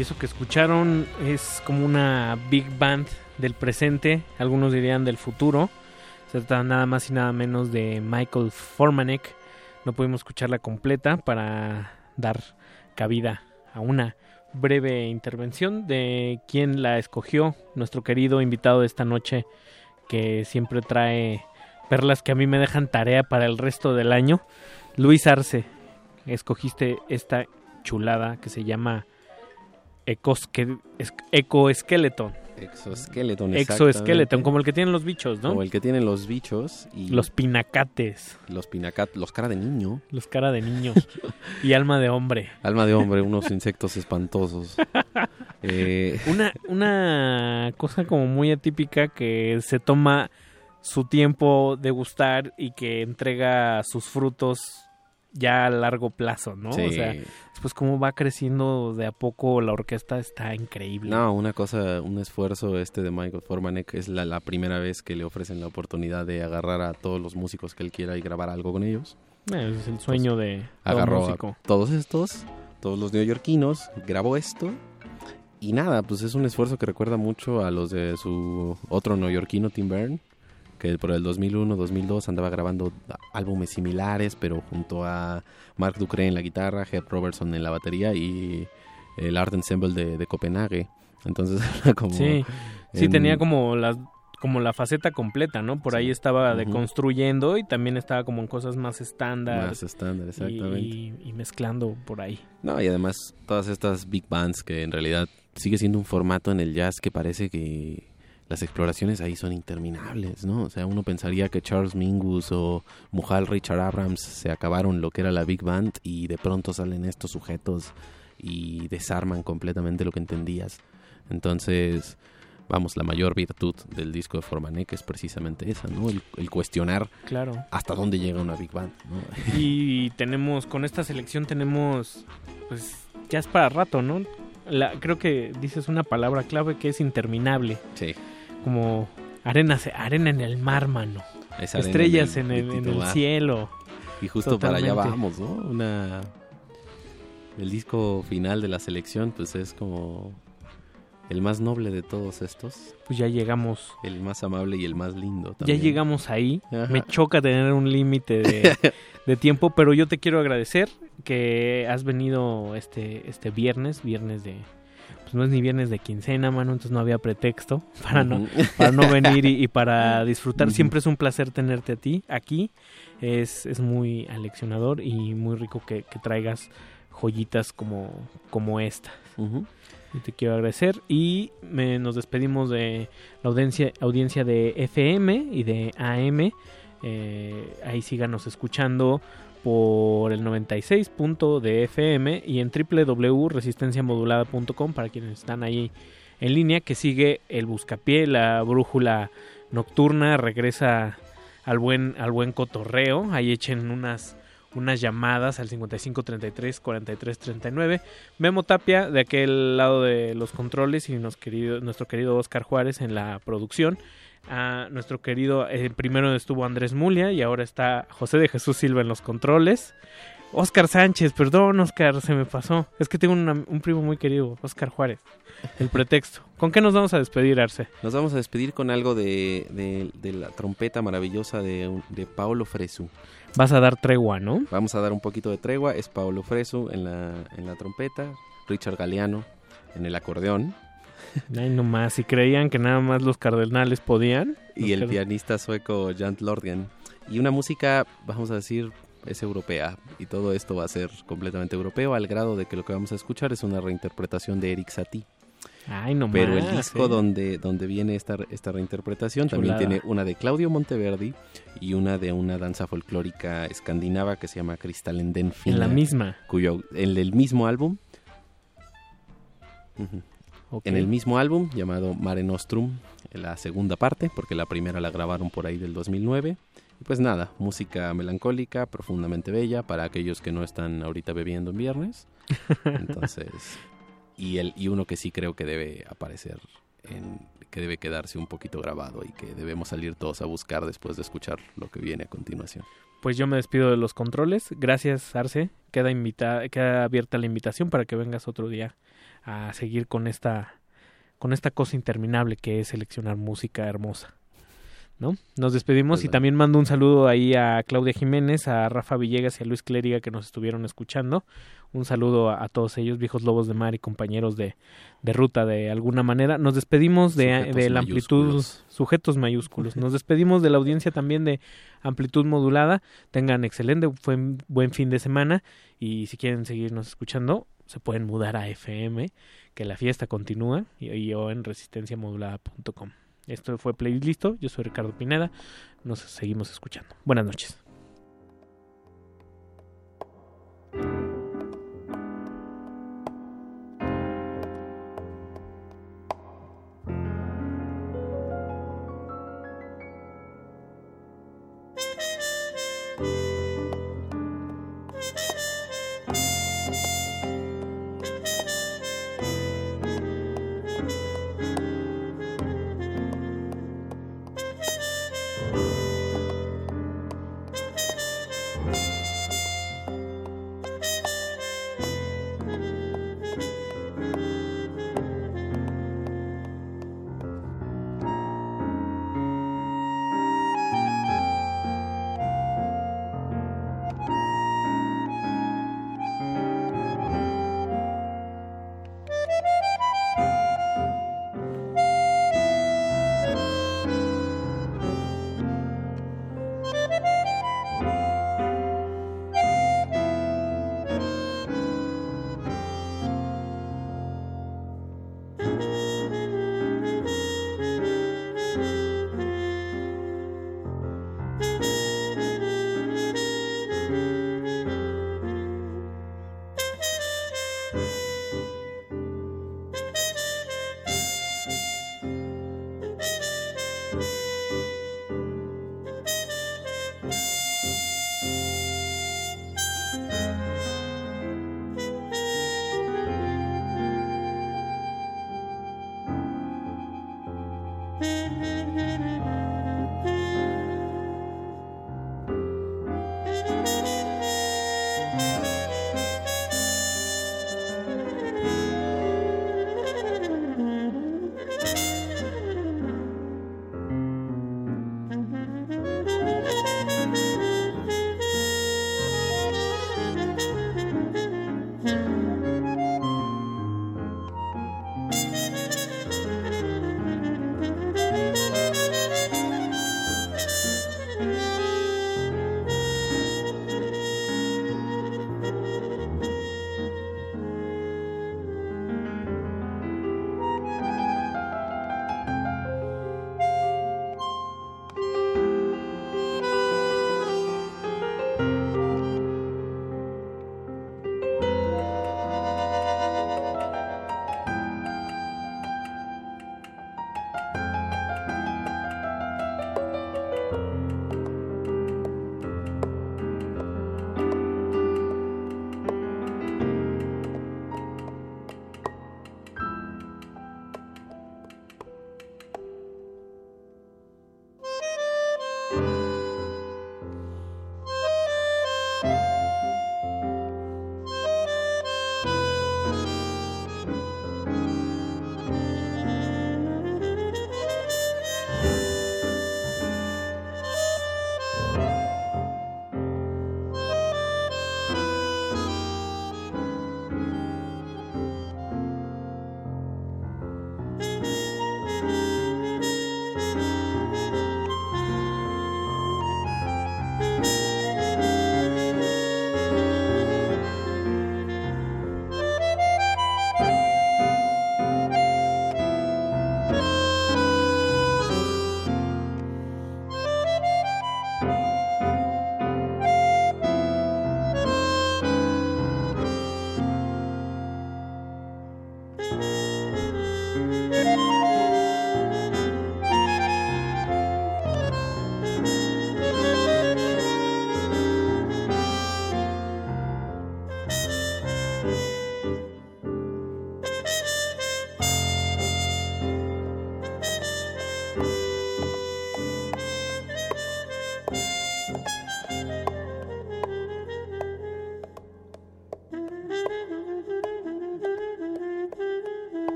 Y eso que escucharon es como una big band del presente, algunos dirían del futuro. Se trata nada más y nada menos de Michael Formanek. No pudimos escucharla completa para dar cabida a una breve intervención de quien la escogió, nuestro querido invitado de esta noche, que siempre trae perlas que a mí me dejan tarea para el resto del año. Luis Arce, escogiste esta chulada que se llama Ecoskeleton.
Exoskeleton.
Exoskeleton, como el que tienen los bichos, ¿no?
Como el que tienen los bichos. Y
los pinacates.
Los pinacates, los cara de niño.
Los cara de niño. y alma de hombre.
Alma de hombre, unos insectos espantosos.
Eh, una, una cosa como muy atípica que se toma su tiempo de gustar y que entrega sus frutos ya a largo plazo, ¿no?
Sí.
O sea, después cómo va creciendo de a poco la orquesta está increíble.
No, una cosa, un esfuerzo este de Michael Formanek es la, la primera vez que le ofrecen la oportunidad de agarrar a todos los músicos que él quiera y grabar algo con ellos.
Eh, es el sueño de todo
Pues, Agarró
músico.
a todos estos, todos los neoyorquinos, grabó esto y nada, pues es un esfuerzo que recuerda mucho a los de su otro neoyorquino, Tim Byrne, que por el 2001-2002 andaba grabando álbumes similares, pero junto a Mark Ducre en la guitarra, Head Robertson en la batería y el Art Ensemble de, de Copenhague. Entonces era como...
Sí, sí
en-
tenía como las como la faceta completa, ¿no? Por ahí estaba deconstruyendo y también estaba como en cosas más estándar.
Más estándar, exactamente.
Y, y mezclando por ahí.
No, y además todas estas big bands que en realidad sigue siendo un formato en el jazz que parece que las exploraciones ahí son interminables, ¿no? O sea, uno pensaría que Charles Mingus o Mujal Richard Abrams se acabaron lo que era la big band y de pronto salen estos sujetos y desarman completamente lo que entendías. Entonces, vamos, la mayor virtud del disco de Formanek es precisamente esa, ¿no? El, el cuestionar
Claro.
hasta dónde llega una big band, ¿no?
Y tenemos, con esta selección tenemos, pues, ya es para rato, ¿no? La, creo que dices una palabra clave que es interminable.
Sí.
Como arena, arena en el mar, mano.
Esa
Estrellas
en
en
el
en el cielo.
Y justo para allá vamos, ¿no? Una... El disco final de la selección, pues es como el más noble de todos estos.
Pues ya llegamos.
El más amable y el más lindo también.
Ya llegamos ahí.
Ajá.
Me choca tener un límite de, de tiempo, pero yo te quiero agradecer que has venido este, este viernes, viernes de... Pues no es ni viernes de quincena, mano, entonces no había pretexto para no, para no venir y, y para disfrutar. Siempre es un placer tenerte a ti aquí. Es, es muy aleccionador y muy rico que, que traigas joyitas como, como esta. Y te quiero agradecer. Y me- nos despedimos de la audiencia, audiencia de FM y de AM. Eh, ahí síganos escuchando por el 96 punto de FM y en www.resistenciamodulada.com para quienes están ahí en línea que sigue el buscapié, la brújula nocturna, regresa al buen al buen cotorreo, ahí echen unas unas llamadas al 55 33 43 39. Memo Tapia de aquel lado de los controles y nuestro querido Oscar Juárez en la producción. A nuestro querido, eh, primero estuvo Andrés Mulia y ahora está José de Jesús Silva en los controles. Oscar Sánchez, perdón Oscar, se me pasó. Es que tengo una- un primo muy querido, Oscar Juárez. El pretexto. ¿Con qué nos vamos a despedir, Arce?
Nos vamos a despedir con algo de, de- de la trompeta maravillosa de, de Paolo Fresu.
Vas a dar tregua, ¿no?
Vamos a dar un poquito de tregua. Es Paolo Fresu en la, en la trompeta, Richard Galeano en el acordeón
Ay, nomás, si creían que nada más los cardenales podían.
y el pianista sueco Jan Lordgen. Y una música, vamos a decir, es europea. Y todo esto va a ser completamente europeo al grado de que lo que vamos a escuchar es una reinterpretación de Eric Satie.
Ay, nomás.
Pero el disco
¿eh?
donde, donde viene esta, esta reinterpretación también tiene una de Claudio Monteverdi y una de una danza folclórica escandinava que se llama Kristallenden
En la misma.
Cuyo, en el mismo álbum. Ujú. En el mismo álbum llamado Mare Nostrum, en la segunda parte, porque la primera la grabaron por ahí del 2009. Y pues nada, música melancólica, profundamente bella para aquellos que no están ahorita bebiendo en viernes. Entonces, y, el, y uno que sí creo que debe aparecer en que debe quedarse un poquito grabado y que debemos salir todos a buscar después de escuchar lo que viene a continuación.
Pues yo me despido de los controles. Gracias, Arce. Queda, invita queda abierta la invitación para que vengas otro día a seguir con esta, con esta cosa interminable que es seleccionar música hermosa. ¿No? Nos despedimos y también mando un saludo ahí a Claudia Jiménez, a Rafa Villegas y a Luis Clériga que nos estuvieron escuchando. Un saludo a, todos ellos, viejos lobos de mar y compañeros de, de ruta de alguna manera. Nos despedimos de, de la amplitud, sujetos mayúsculos. Nos despedimos de la audiencia también de amplitud modulada. Tengan excelente buen, buen fin de semana y si quieren seguirnos escuchando, se pueden mudar a FM, que la fiesta continúa, y, y o en resistenciamodulada.com. Esto fue Playlist. Yo soy Ricardo Pineda. Nos seguimos escuchando. Buenas noches.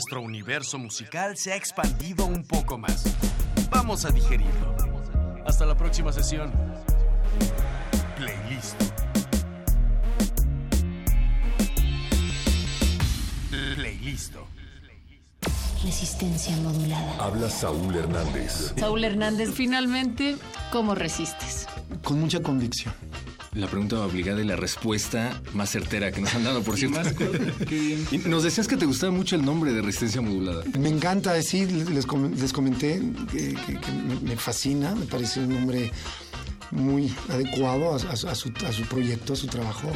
Nuestro universo musical se ha expandido un poco más. Vamos a digerirlo. Hasta la próxima sesión. Playlist. Playlist.
Resistencia modulada.
Habla Saúl Hernández.
Saúl Hernández, finalmente, ¿cómo resistes?
Con mucha convicción.
La pregunta obligada y la respuesta más certera que nos han dado, por cierto. Y nos decías que te gustaba mucho el nombre de resistencia modulada.
Me encanta, sí, les, com- les comenté que, que- que me, fascina, me parece un nombre muy adecuado a, a su- a su, a su proyecto, a su trabajo,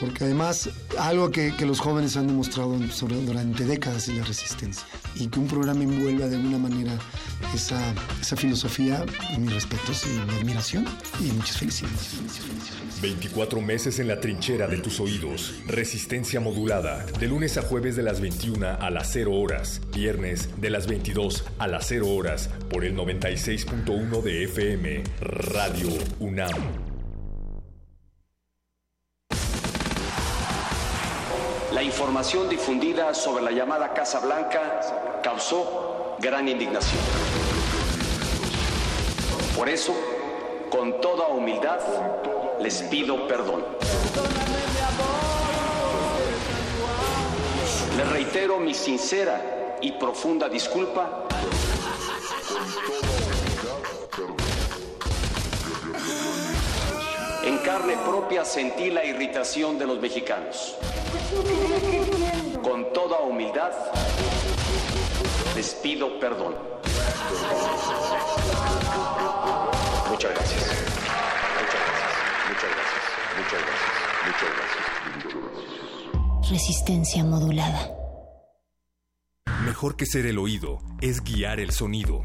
porque además algo que, los jóvenes han demostrado durante décadas es la resistencia y que un programa envuelva de alguna manera esa, esa filosofía, mis respetos y mi admiración y muchas felicidades.
24 meses en la trinchera de tus oídos. Resistencia modulada. De lunes a jueves de las 21 a las 0 horas. Viernes de las 22 a las 0 horas. Por el 96.1 de FM. Radio UNAM.
La información difundida sobre la llamada Casa Blanca causó gran indignación. Por eso, con toda humildad, les pido perdón. Les reitero mi sincera y profunda disculpa En carne propia sentí la irritación de los mexicanos. Con toda humildad, les pido perdón. Muchas gracias. Muchas gracias. Muchas gracias. Muchas gracias. Muchas gracias. Muchas gracias.
Resistencia modulada.
Mejor que ser el oído es guiar el sonido.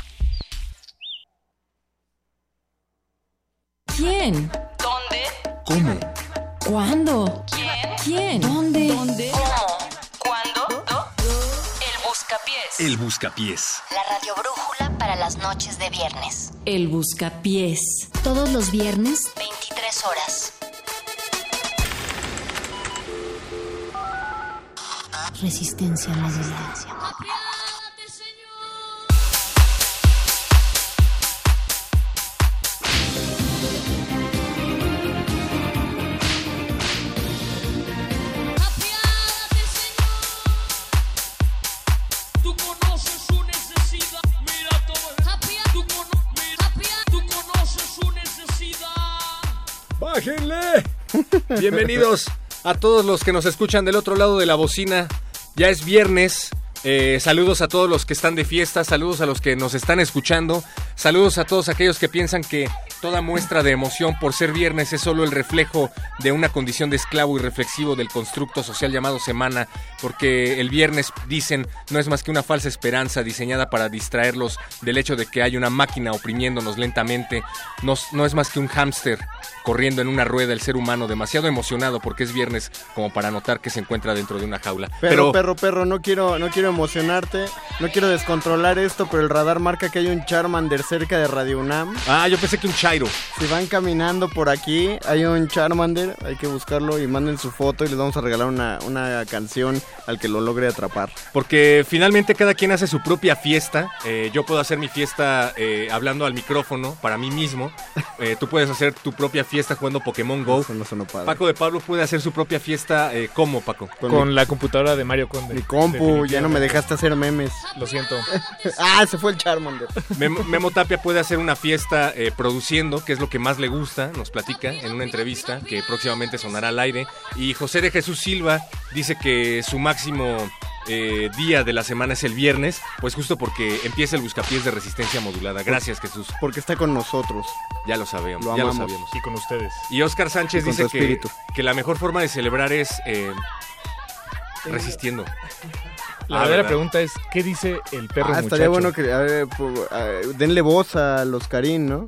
¿Quién?
¿Dónde?
¿Cómo?
¿Cuándo?
¿Quién?
¿Quién? ¿Dónde?
¿Cómo? ¿Cuándo? El Buscapiés.
El Buscapiés.
La radio brújula para las noches de viernes.
El Buscapiés.
Todos los viernes, 23 horas. Resistencia modulada.
¡Bájenle! Bienvenidos a todos los que nos escuchan del otro lado de la bocina. Ya es viernes. Eh, saludos a todos los que están de fiesta, saludos a los que nos están escuchando, saludos a todos aquellos que piensan que toda muestra de emoción por ser viernes es solo el reflejo de una condición de esclavo y reflexivo del constructo social llamado semana, porque el viernes, dicen, no es más que una falsa esperanza diseñada para distraerlos del hecho de que hay una máquina oprimiéndonos lentamente, no, no es más que un hámster corriendo en una rueda el ser humano demasiado emocionado porque es viernes como para notar que se encuentra dentro de una jaula.
Perro, perro, perro, no quiero, no quiero emocionarte, no quiero descontrolar esto, pero el radar marca que hay un Charmander cerca de Radio UNAM.
Ah, yo pensé que un
Si van caminando por aquí, hay un Charmander, hay que buscarlo y manden su foto y les vamos a regalar una, una canción al que lo logre atrapar.
Porque finalmente cada quien hace su propia fiesta. Eh, yo puedo hacer mi fiesta eh, hablando al micrófono para mí mismo. Eh, tú puedes hacer tu propia fiesta jugando Pokémon Go. Paco de Pablo puede hacer su propia fiesta. Eh, ¿Cómo, Paco?
Con la computadora de Mario Conde.
Mi compu, ya no me dejaste hacer memes.
Lo siento.
ah, se fue el Charmander.
Memo, Memo Tapia puede hacer una fiesta eh, produciendo, que es lo que más le gusta, nos platica en una entrevista que próximamente sonará al aire. Y José de Jesús Silva dice que su máximo eh, día de la semana es el viernes, pues justo porque empieza el buscapiés de resistencia modulada. Gracias, Jesús.
Porque está con nosotros.
Ya lo sabemos,
Lo
ya lo
amamos.
sabíamos.
Y con ustedes.
Y Oscar Sánchez
Y
dice que, que la mejor forma de celebrar es eh, resistiendo.
La
Ah,
verdadera
¿verdad?
pregunta es, ¿qué dice el perro
Ah,
muchacho?
estaría bueno que a ver, pu- a- denle voz a los Karim, ¿no?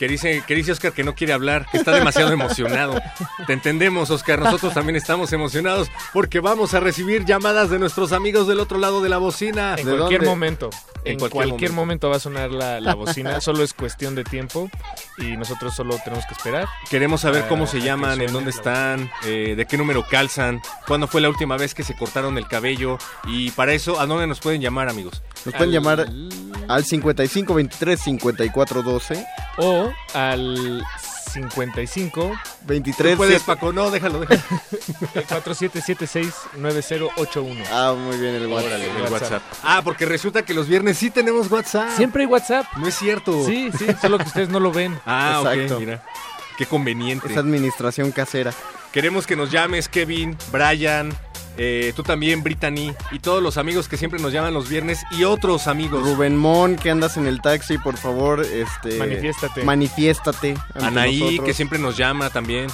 Que dice, que dice Oscar que no quiere hablar, que está demasiado emocionado. Te entendemos, Oscar. Nosotros también estamos emocionados porque vamos a recibir llamadas de nuestros amigos del otro lado de la bocina.
En cualquier momento. En,
En
cualquier,
cualquier
momento. va a sonar la, la bocina. solo es cuestión de tiempo y nosotros solo tenemos que esperar.
Queremos saber cómo
a
se llaman, en dónde están, eh, de qué número calzan, cuándo fue la última vez que se cortaron el cabello. Y para eso, ¿a dónde nos pueden llamar, amigos?
Nos pueden llamar al 55 23 54 12
O al 55
23
Tú puedes, Paco, no, déjalo, déjalo.
4776-9081.
Ah, muy bien, el WhatsApp.
Órale, el WhatsApp. Ah, porque resulta que los viernes sí tenemos WhatsApp.
Siempre hay WhatsApp.
No es cierto.
Sí, sí, solo que ustedes no lo ven.
Ah,
Exacto.
ok, mira. Qué conveniente.
Es administración casera.
Queremos que nos llames, Kevin, Brian, eh, tú también, Brittany, y todos los amigos que siempre nos llaman los viernes y otros amigos.
Rubén Mon, que andas en el taxi, por favor, este...
Manifiéstate.
Manifiéstate.
Anaí,
nosotros.
que siempre nos llama también.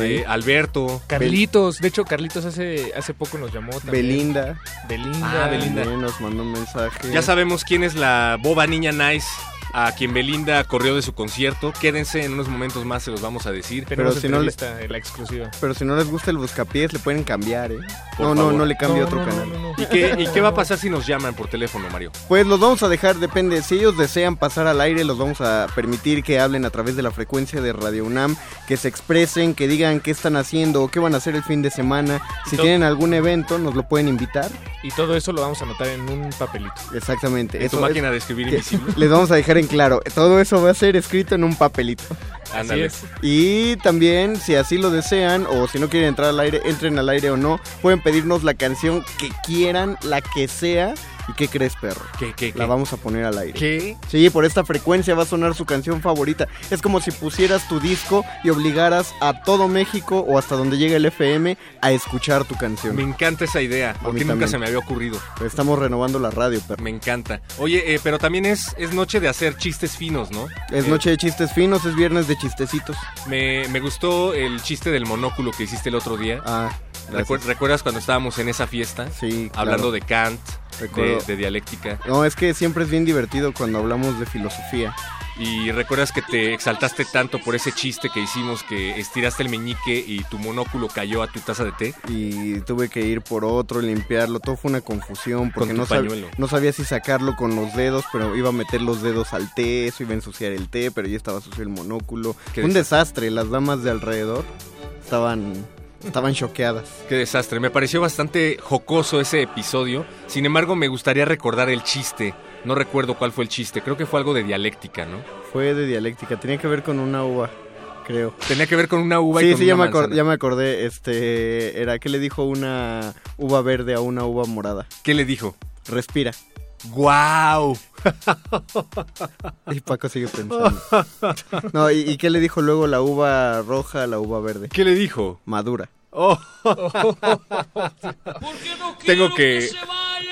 Eh, Alberto.
Carlitos, de hecho Carlitos hace, hace poco nos llamó también.
Belinda.
Belinda.
Ah, Belinda.
También nos mandó un mensaje.
Ya sabemos quién es la boba niña nice a quien Belinda corrió de su concierto. Quédense, en unos momentos más se los vamos a decir.
Tenemos
Pero si no le-
la exclusiva.
Pero si no les gusta el buscapiés, le pueden cambiar, ¿eh?
Por
no, no,
favor.
no le cambie
No,
otro
no,
canal.
no, no.
¿Y qué, ¿Y qué va a pasar si nos llaman por teléfono, Mario?
Pues los vamos a dejar, depende. Si ellos desean pasar al aire, los vamos a permitir que hablen a través de la frecuencia de Radio UNAM, que se expresen, que digan qué están haciendo o qué van a hacer el fin de semana. Si
todo-
tienen algún evento, nos lo pueden invitar.
Y todo eso lo vamos a anotar en un papelito.
Exactamente.
¿En tu
Eso
máquina
es-
de escribir invisible?
Les vamos a dejar en claro. Todo eso va a ser escrito en un papelito.
Ándale.
Así es.
Y también, si así lo desean, o si no quieren entrar al aire, entren al aire o no, pueden pedirnos la canción que quieran, la que sea. ¿Y qué crees, perro?
¿Qué, qué, qué?
La vamos a poner al aire.
¿Qué?
Sí, por esta frecuencia va a sonar su canción favorita. Es como si pusieras tu disco y obligaras a todo México o hasta donde llega el FM a escuchar tu canción.
Me encanta esa idea, porque nunca
también.
se me había ocurrido.
Estamos renovando la radio, perro.
Me encanta. Oye, eh, pero también es, es noche de hacer chistes finos, ¿no?
Es
Eh,
noche de chistes finos, es viernes de chistecitos.
Me, me gustó el chiste del monóculo que hiciste el otro día.
Ah, gracias.
¿Recuerdas cuando estábamos en esa fiesta?
Sí, claro.
Hablando de Kant, de, dialéctica.
No, es que siempre es bien divertido cuando hablamos de filosofía.
Y recuerdas que te exaltaste tanto por ese chiste que hicimos que estiraste el meñique y tu monóculo cayó a tu taza de té.
y tuve que ir por otro, limpiarlo, todo fue una confusión porque
Con
no, sab- no sabía si sacarlo con los dedos, pero iba a meter los dedos al té, eso iba a ensuciar el té, pero ya estaba sucio el monóculo. Un desastre, las damas de alrededor estaban estaban choqueadas.
Qué desastre. Me pareció bastante jocoso ese episodio. Sin embargo, me gustaría recordar el chiste. No recuerdo cuál fue el chiste. Creo que fue algo de dialéctica, ¿no?
Fue de dialéctica, tenía que ver con una uva, creo.
Tenía que ver con una uva y
Sí,
con
sí, ya
una
me, acor-
manzana.
ya me acordé, este, era que le dijo una uva verde a una uva morada.
¿Qué le dijo?
Respira.
¡Guau!
Y Paco sigue pensando. No, ¿y, y qué le dijo luego la uva roja a la uva verde?
¿Qué le dijo?
Madura.
Oh. Tengo que...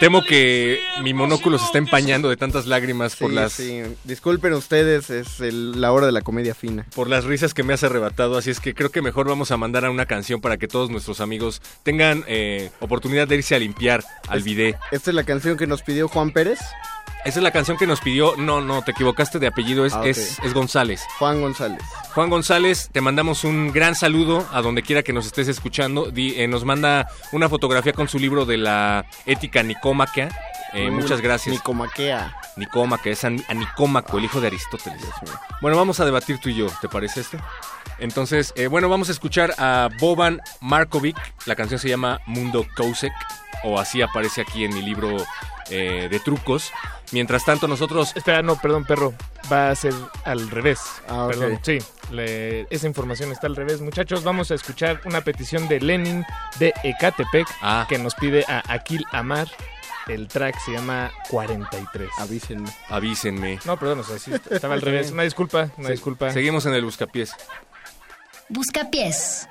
Temo que mi monóculo se está empañando de tantas lágrimas por las...
sí. Disculpen ustedes, es el- la hora de la comedia fina.
por las risas que me has arrebatado, así es que creo que mejor vamos a mandar a una canción para que todos nuestros amigos tengan eh, oportunidad de irse a limpiar al bidet.
Esta es la canción que nos pidió Juan Pérez.
Esa es la canción que nos pidió, no, no, te equivocaste de apellido, es,
Ah,
es, es González.
Juan González.
Juan González, te mandamos un gran saludo a donde quiera que nos estés escuchando. Di- eh, nos manda una fotografía con su libro de la ética nicómaca. Eh, muchas gracias.
Nicomaquea.
Nicómaco, es a, a Nicómaco, el hijo de Aristóteles. Bueno, vamos a debatir tú y yo, ¿te parece esto? Entonces, eh, bueno, vamos a escuchar a Boban Markovic. La canción se llama Mundo Kousek, o así aparece aquí en mi libro eh, de trucos. Mientras tanto, nosotros...
Espera, no, perdón, perro. Va a ser al revés.
Ah, ok.
Perdón, sí. le- esa información está al revés. Muchachos, vamos a escuchar una petición de Lenin de Ecatepec
Ah.
que nos pide a Aquil Amar. El track se llama 43.
Avísenme.
Avísenme.
No, perdón, o sea, sí, estaba al revés. Una disculpa, una disculpa.
Seguimos en el buscapiés.
Buscapiés.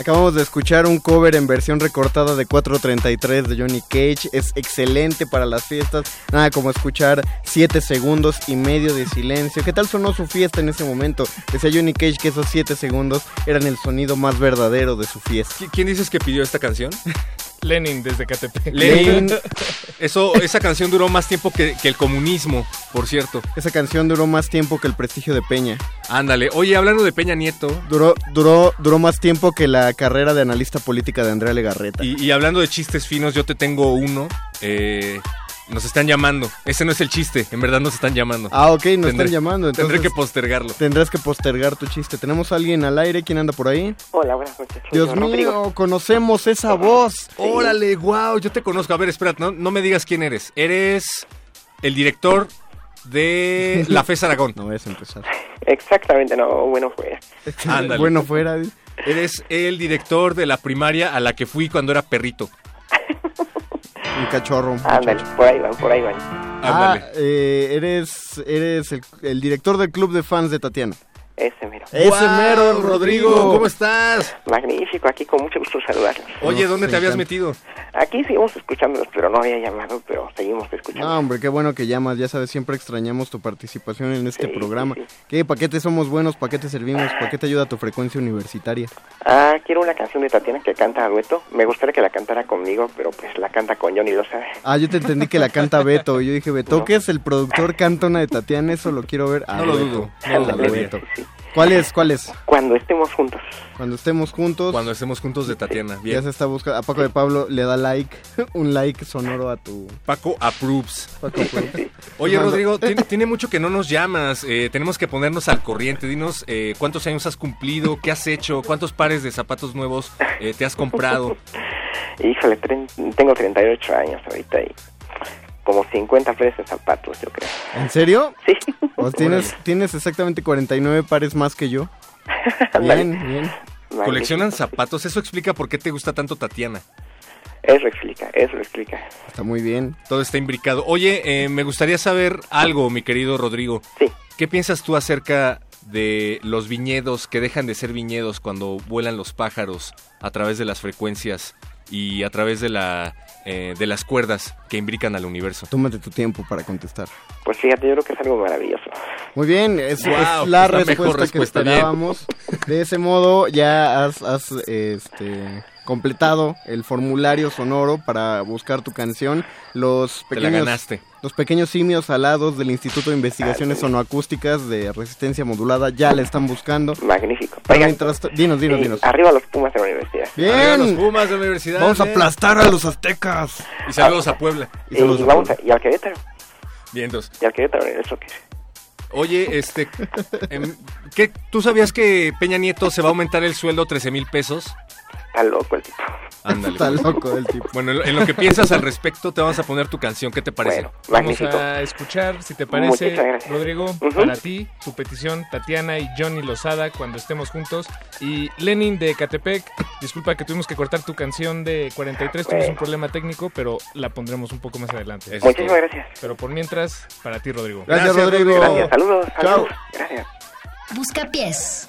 Acabamos de escuchar un cover en versión recortada de 433 de Johnny Cage. Es excelente para las fiestas. Nada como escuchar 7 segundos y medio de silencio. ¿Qué tal sonó su fiesta en ese momento? Decía Johnny Cage que esos 7 segundos eran el sonido más verdadero de su fiesta.
¿Qui- ¿Quién dices que pidió esta canción?
Lenin desde Catepec.
Lenin. Eso, esa canción duró más tiempo que, que el comunismo, por cierto.
Esa canción duró más tiempo que el prestigio de Peña.
Ándale. Oye, hablando de Peña Nieto.
Duró, duró, duró más tiempo que la carrera de analista política de Andrea Legarreta.
Y, y hablando de chistes finos, yo te tengo uno. Eh, nos están llamando. Ese no es el chiste, en verdad nos están llamando.
Ah, ok, nos
Tendré-
están llamando.
Tendré que postergarlo.
Tendrás que postergar tu chiste. ¿Tenemos a alguien al aire? ¿Quién anda por ahí?
Hola, buenas noches.
Dios mío,
Rodrigo.
conocemos esa voz.
Órale, wow, yo te conozco. A ver, espera, no, no me digas quién eres. Eres el director de La FES Aragón.
No vayas a empezar.
Exactamente, no, bueno fue.
Ándale.
Bueno fuera.
Eres el director de la primaria a la que fui cuando era perrito.
Un cachorro. un
Ándale, por ahí van, por ahí van.
Ah, eh, eres, eres el, el director del club de fans de Tatiana.
Ese mero.
Ese mero, Rodrigo.
¿Cómo estás?
Magnífico, aquí con mucho gusto saludarlos.
Oye, ¿dónde te habías metido?
Aquí seguimos escuchándolos, pero no había llamado, pero seguimos escuchando.
No, hombre, qué bueno que llamas. Ya sabes, siempre extrañamos tu participación en este programa. ¿Qué? ¿Para qué te somos buenos? ¿Para qué te servimos? ¿Para qué te ayuda tu frecuencia universitaria?
Ah, quiero una canción de Tatiana que canta a dueto. Me gustaría que la cantara conmigo, pero pues la canta con Johnny lo sabe.
Ah, yo te entendí que la canta Beto. y Yo dije, Beto, ¿qué es el productor canta una de Tatiana? Eso lo quiero ver. Ah,
No lo
Beto.
dudo,
Ah,
no lo
Beto. ¿Cuál es? ¿Cuál es?
Cuando estemos juntos.
Cuando estemos juntos.
Cuando estemos juntos de Tatiana.
Ya
Bien.
se está buscando. A Paco de Pablo le da like. Un like sonoro a tu.
Paco approves.
Paco approves.
Oye, Rodrigo, tiene, tiene mucho que no nos llamas. eh, tenemos que ponernos al corriente. Dinos eh, cuántos años has cumplido, qué has hecho, cuántos pares de zapatos nuevos eh, te has comprado.
Híjole, tengo 38 años ahorita y como 50 pares de zapatos, yo creo.
¿En serio?
Sí.
¿O tienes, tienes exactamente 49 pares más que yo? Bien, bien.
¿Coleccionan zapatos? Eso explica por qué te gusta tanto Tatiana.
Eso explica, eso explica.
Está muy bien.
Todo está imbricado. Oye, eh, me gustaría saber algo, mi querido Rodrigo.
Sí.
¿Qué piensas tú acerca de los viñedos que dejan de ser viñedos cuando vuelan los pájaros a través de las frecuencias y a través de la eh, de las cuerdas que imbrican al universo?
Tómate tu tiempo para contestar.
Pues fíjate, yo creo que es algo maravilloso.
Muy bien, es,
Wow,
es la
es la
respuesta,
mejor
que
bien.
esperábamos. De ese modo ya has, has, este, completado el formulario sonoro para buscar tu canción. Los
Te la
pequeños,
ganaste.
Los pequeños simios alados del Instituto de Investigaciones Sonoacústicas de Resistencia Modulada ya la están buscando.
Magnífico. Oigan,
mientras dinos, dinos,
eh,
dinos.
Arriba los Pumas de la universidad.
Arriba los
Bien.
Pumas de la universidad.
Vamos a
bien.
aplastar a los aztecas.
Y saludos a Puebla.
Y saludos
Y,
a
vamos a- y al Querétaro.
Bien, entonces.
Y al Querétaro el soccer.
Oye, este, em, ¿qué, ¿tú sabías que Peña Nieto se va a aumentar el sueldo 13 mil pesos?
Está loco el tipo.
Ándale.
Está loco el tipo.
Bueno, en lo- que piensas al respecto, te vamos a poner tu canción. ¿Qué te parece?
Bueno,
Vamos
magnífico.
a escuchar, si te parece,
Muchas gracias.
Rodrigo,
Ujú.
para ti, tu petición, Tatiana y Johnny Lozada, cuando estemos juntos. Y Lenin de Catepec, disculpa que tuvimos que cortar tu canción de 43, tuvimos un problema técnico, pero la pondremos un poco más adelante.
Eso
Muchísimas gracias.
Pero por mientras, para ti, Rodrigo.
Gracias,
Gracias,
Rodrigo.
Rodrigo.
Gracias, saludos.
Chao.
saludos. Gracias.
Busca pies.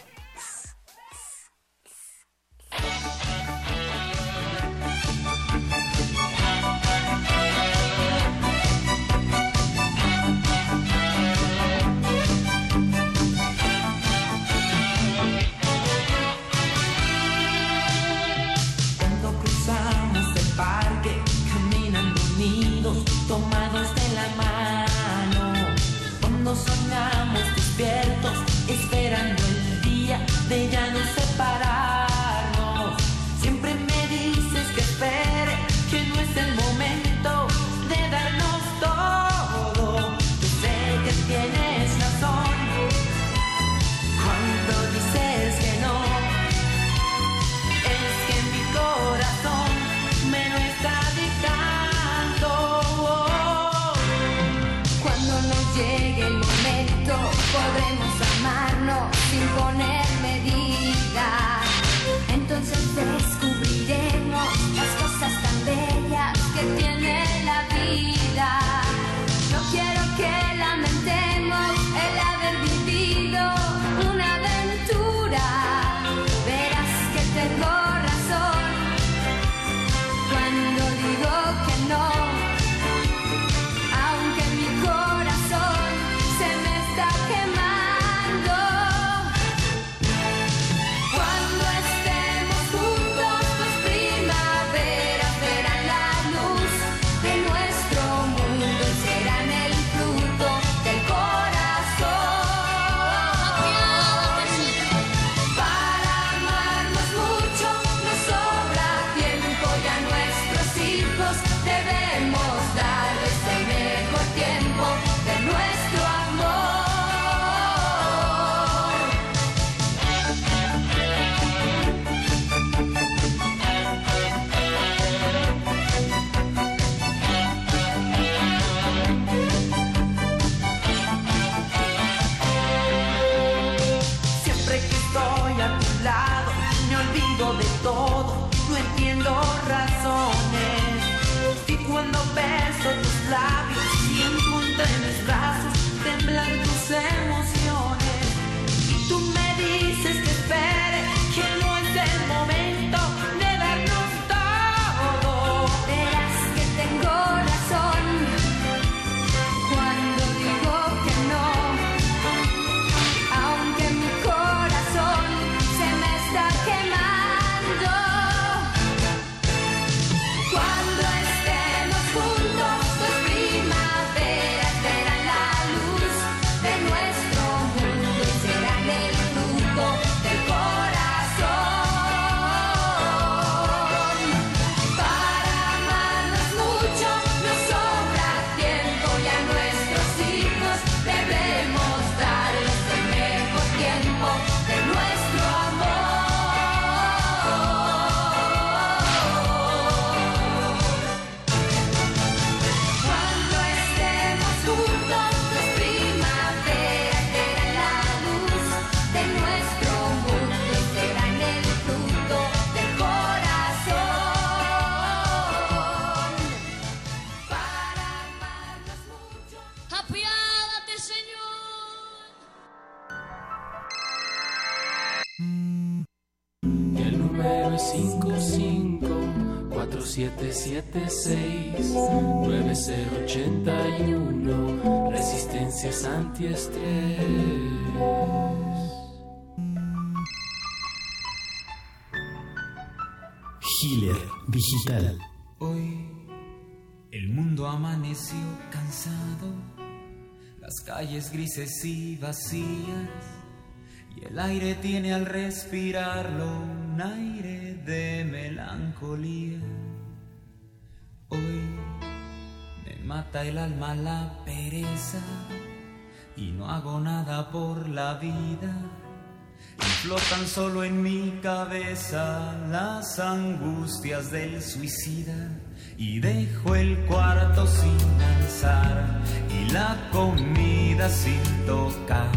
Antiestrés.
Healer.
Hoy el mundo amaneció cansado, las calles grises y vacías, y el aire tiene al respirarlo un aire de melancolía. Hoy me mata el alma la pereza y no hago nada por la vida. Flotan solo en mi cabeza las angustias del suicida. Y dejo el cuarto sin alzar y la comida sin tocar.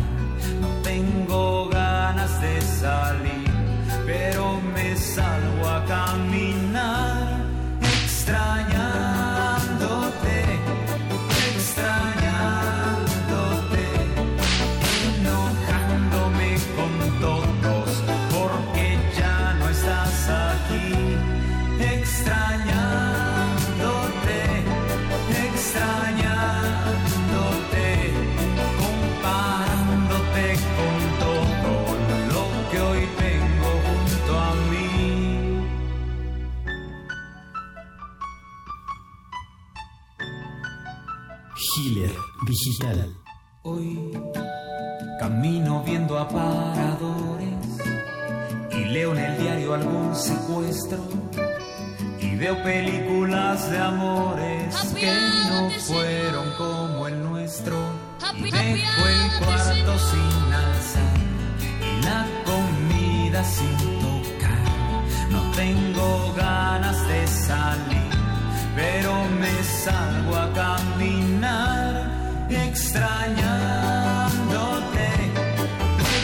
No tengo ganas de salir, pero me salgo a caminar extrañándote,
Digital.
Hoy camino viendo aparadores y leo en el diario algún secuestro y veo películas de amores que no fueron como el nuestro y dejo el cuarto sin alzar y la comida sin tocar. No tengo ganas de salir, pero me salgo a caminar extrañándote,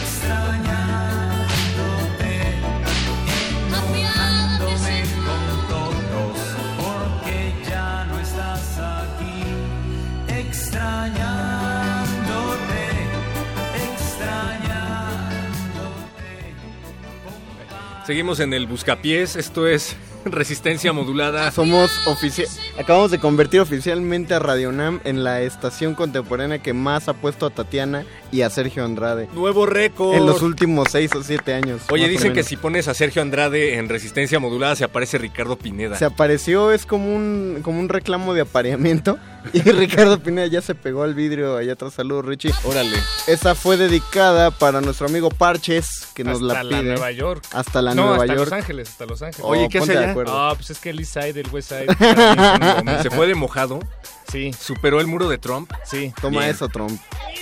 extrañándote, enojándome con todos porque ya no estás aquí, extrañándote, extrañándote.
Seguimos en el Buscapiés, esto es Resistencia Modulada.
Somos ofici- acabamos de convertir oficialmente a Radio Nam en la estación contemporánea que más ha puesto a Tatiana y a Sergio Andrade.
Nuevo récord.
En los últimos seis o siete años.
Oye, dicen que si pones a Sergio Andrade en Resistencia Modulada se aparece Ricardo Pineda.
Se apareció, es como un, como un reclamo de apareamiento. Y Ricardo Pineda ya se pegó al vidrio allá atrás. Saludos, Richie.
Órale.
Esa fue dedicada para nuestro amigo Parches, que nos
hasta
la pide.
Nueva York.
Hasta la
no,
Nueva
hasta
York.
Los Ángeles, hasta Los Ángeles.
Oye, ¿qué hace
allá?
de acuerdo.
Ah, pues es que el East Side, el West Side.
¿Se fue de mojado?
Sí.
¿Superó el muro de Trump?
Sí.
Toma
Bien.
eso, Trump.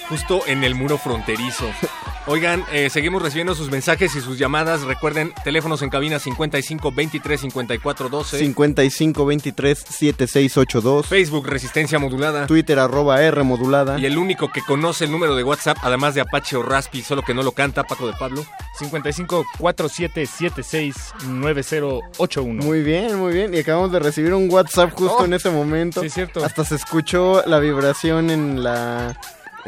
Justo en el muro fronterizo. Oigan, eh, seguimos recibiendo sus mensajes y sus llamadas. Recuerden, teléfonos en cabina 55 23 54 12.
55 23 7682.
Facebook Resistencia Modulada.
Twitter arroba R modulada.
Y el único que conoce el número de WhatsApp, además de Apache o Raspi, solo que no lo canta, Paco de Pablo.
55 4776 9081.
Muy bien, muy bien. Y acabamos de recibir un WhatsApp justo
Oh,
en ese momento.
sí, es cierto.
Hasta se escuchó la vibración en la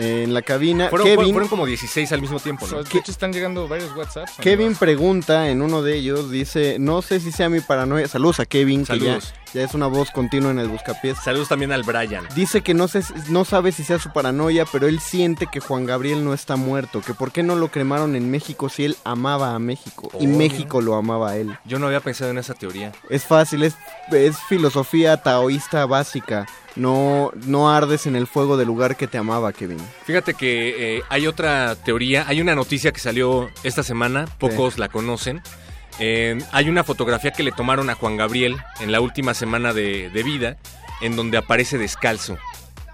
en la cabina.
Fueron,
Kevin,
fueron como 16 al mismo tiempo, ¿no?
De hecho, están llegando varios WhatsApps.
Kevin pregunta en uno de ellos, dice, no sé si sea mi paranoia. Saludos a Kevin, que ya,
Saludos.
ya es una voz continua en el buscapiés.
Saludos también al Brian.
Dice que no, sé, no sabe si sea su paranoia, pero él siente que Juan Gabriel no está muerto, que por qué no lo cremaron en México si él amaba a México y
Oh,
México lo amaba a él.
Yo no había pensado en esa teoría.
Es fácil, es, es filosofía taoísta básica. No, no ardes en el fuego del lugar que te amaba, Kevin.
Fíjate que eh, hay otra teoría, hay una noticia que salió esta semana, pocos la conocen. Eh, hay una fotografía que le tomaron a Juan Gabriel en la última semana de, de vida, en donde aparece descalzo,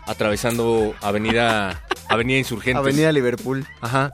atravesando Avenida, Avenida Insurgentes.
Avenida Liverpool.
Ajá.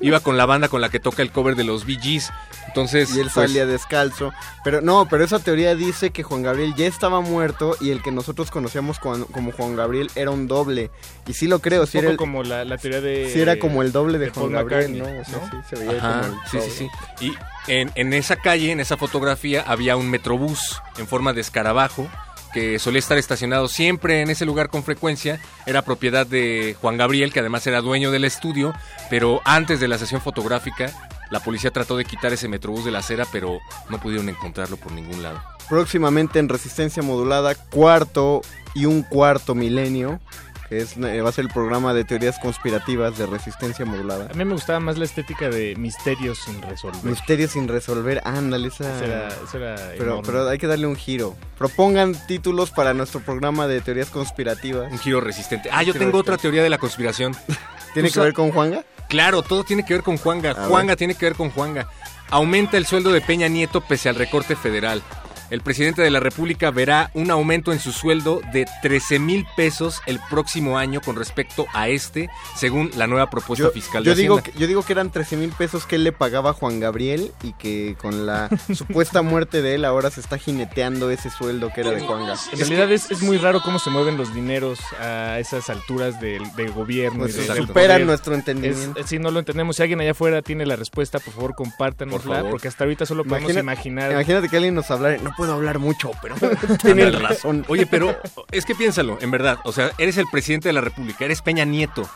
Iba con la banda con la que toca el cover de los Bee Gees. Entonces,
Y él
pues,
salía descalzo. Pero no, pero esa teoría dice que Juan Gabriel ya estaba muerto y el que nosotros conocíamos como Juan Gabriel era un doble. Y sí lo creo, sí
Un
era,
poco
el,
como la, la teoría de...
sí era como el doble de,
de
Juan Gabriel, ¿no? O sea,
¿no?
sí se veía
Ajá,
como el
sí,
doble.
sí, sí. Y en, en esa calle, en esa fotografía, había un metrobús en forma de escarabajo que solía estar estacionado siempre en ese lugar con frecuencia. Era propiedad de Juan Gabriel, que además era dueño del estudio, pero antes de la sesión fotográfica La policía trató de quitar ese metrobús de la acera, pero no pudieron encontrarlo por ningún lado.
Próximamente en Resistencia Modulada, cuarto y un cuarto milenio, que es, eh, va a ser el programa de teorías conspirativas de Resistencia Modulada.
A mí me gustaba más la estética de misterios sin resolver.
Misterios sin resolver, ándale, esa...
Eso era- eso era
pero,
enorme.
pero hay que darle un giro. Propongan títulos para nuestro programa de teorías conspirativas.
Un giro resistente. Ah, yo tengo otra teoría de la conspiración.
¿Tiene
¿Tú
que ver con Juanga?
Claro, todo tiene que ver con Juanga.
A
Juanga
ver.
tiene que ver con Juanga. Aumenta el sueldo de Peña Nieto pese al recorte federal. El presidente de la República verá un aumento en su sueldo de 13 mil pesos el próximo año con respecto a este, según la nueva propuesta fiscal de
Yo digo, que, yo digo que eran 13 mil pesos que él le pagaba a Juan Gabriel y que con la supuesta muerte de él ahora se está jineteando ese sueldo que era de Juanga.
En realidad es, es muy raro cómo se mueven los dineros a esas alturas del, del gobierno.
Pues
de-
superan
poder.
nuestro entendimiento.
Es- Si no lo entendemos, si alguien allá afuera tiene la respuesta, por favor compártanosla,
Por favor.
porque hasta ahorita solo podemos
Imagina-
imaginar.
Imagínate que alguien nos hablara, no puedo hablar mucho, pero tienen razón.
Oye, pero es que piénsalo, en verdad. O sea, eres el presidente de la República, eres Peña Nieto.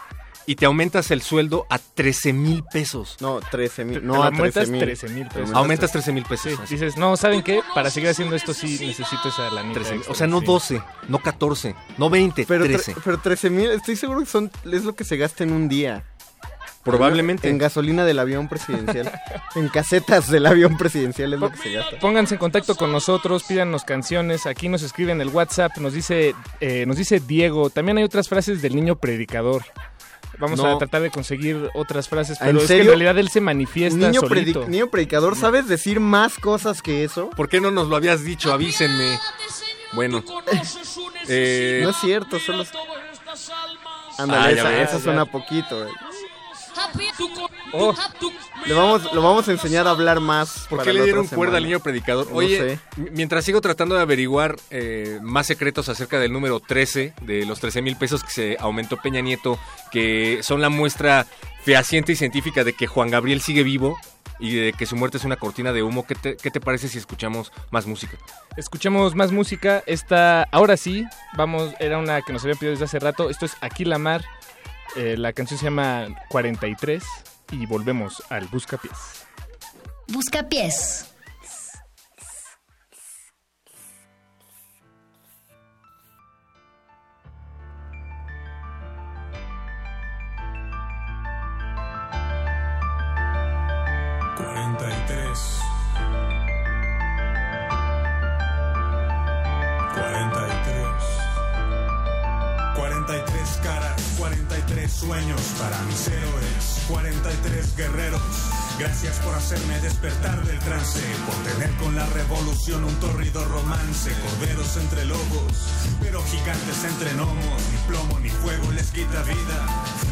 Y te aumentas el sueldo a 13 mil pesos.
No, 13 mil. No, a
aumentas
13 mil.
13 pesos.
Aumentas 13 mil pesos.
Sí, dices, no, ¿saben qué? Para seguir haciendo esto sí necesito esa lanita
13,000.
extra,
O sea, no
sí.
12, no 14, no 20,
Pero, tre-
13.
pero 13 mil, estoy seguro que son, es lo que se gasta en un día.
Probablemente.
En gasolina del avión presidencial. en casetas del avión presidencial es lo que se gasta.
Pónganse en contacto con nosotros, pídanos canciones. Aquí nos escriben el WhatsApp, nos dice, eh, nos dice Diego. También hay otras frases del niño predicador. Vamos
No.
a tratar de conseguir otras frases,
¿En
pero es que en realidad él se manifiesta
Niño,
solito.
predi- niño predicador, ¿sabes decir más cosas que eso?
¿Por qué no nos lo habías dicho? Avísenme. Bueno. Eh,
No es cierto, solo... Ándale,
Ah, ya
esa,
ves.
esa suena poquito. eh.
Oh.
Le vamos, lo vamos a enseñar a hablar más.
¿Por qué le dieron cuerda al niño predicador?
No
Oye,
sé.
mientras sigo tratando de averiguar eh, más secretos acerca del número 13, de los 13 mil pesos que se aumentó Peña Nieto, que son la muestra fehaciente y científica de que Juan Gabriel sigue vivo y de que su muerte es una cortina de humo, ¿qué te, qué te parece si escuchamos más música?
Escuchemos más música. Esta, ahora sí, vamos, era una que nos habían pedido desde hace rato. Esto es Aquí la Mar. Eh, la canción se llama 43 y volvemos al Buscapiés.
Busca
sueños para mis héroes. Cuarenta y tres guerreros. Gracias por hacerme despertar del trance, por tener con la revolución un torrido romance, corderos entre lobos, pero gigantes entre gnomos, ni plomo ni fuego les quita vida,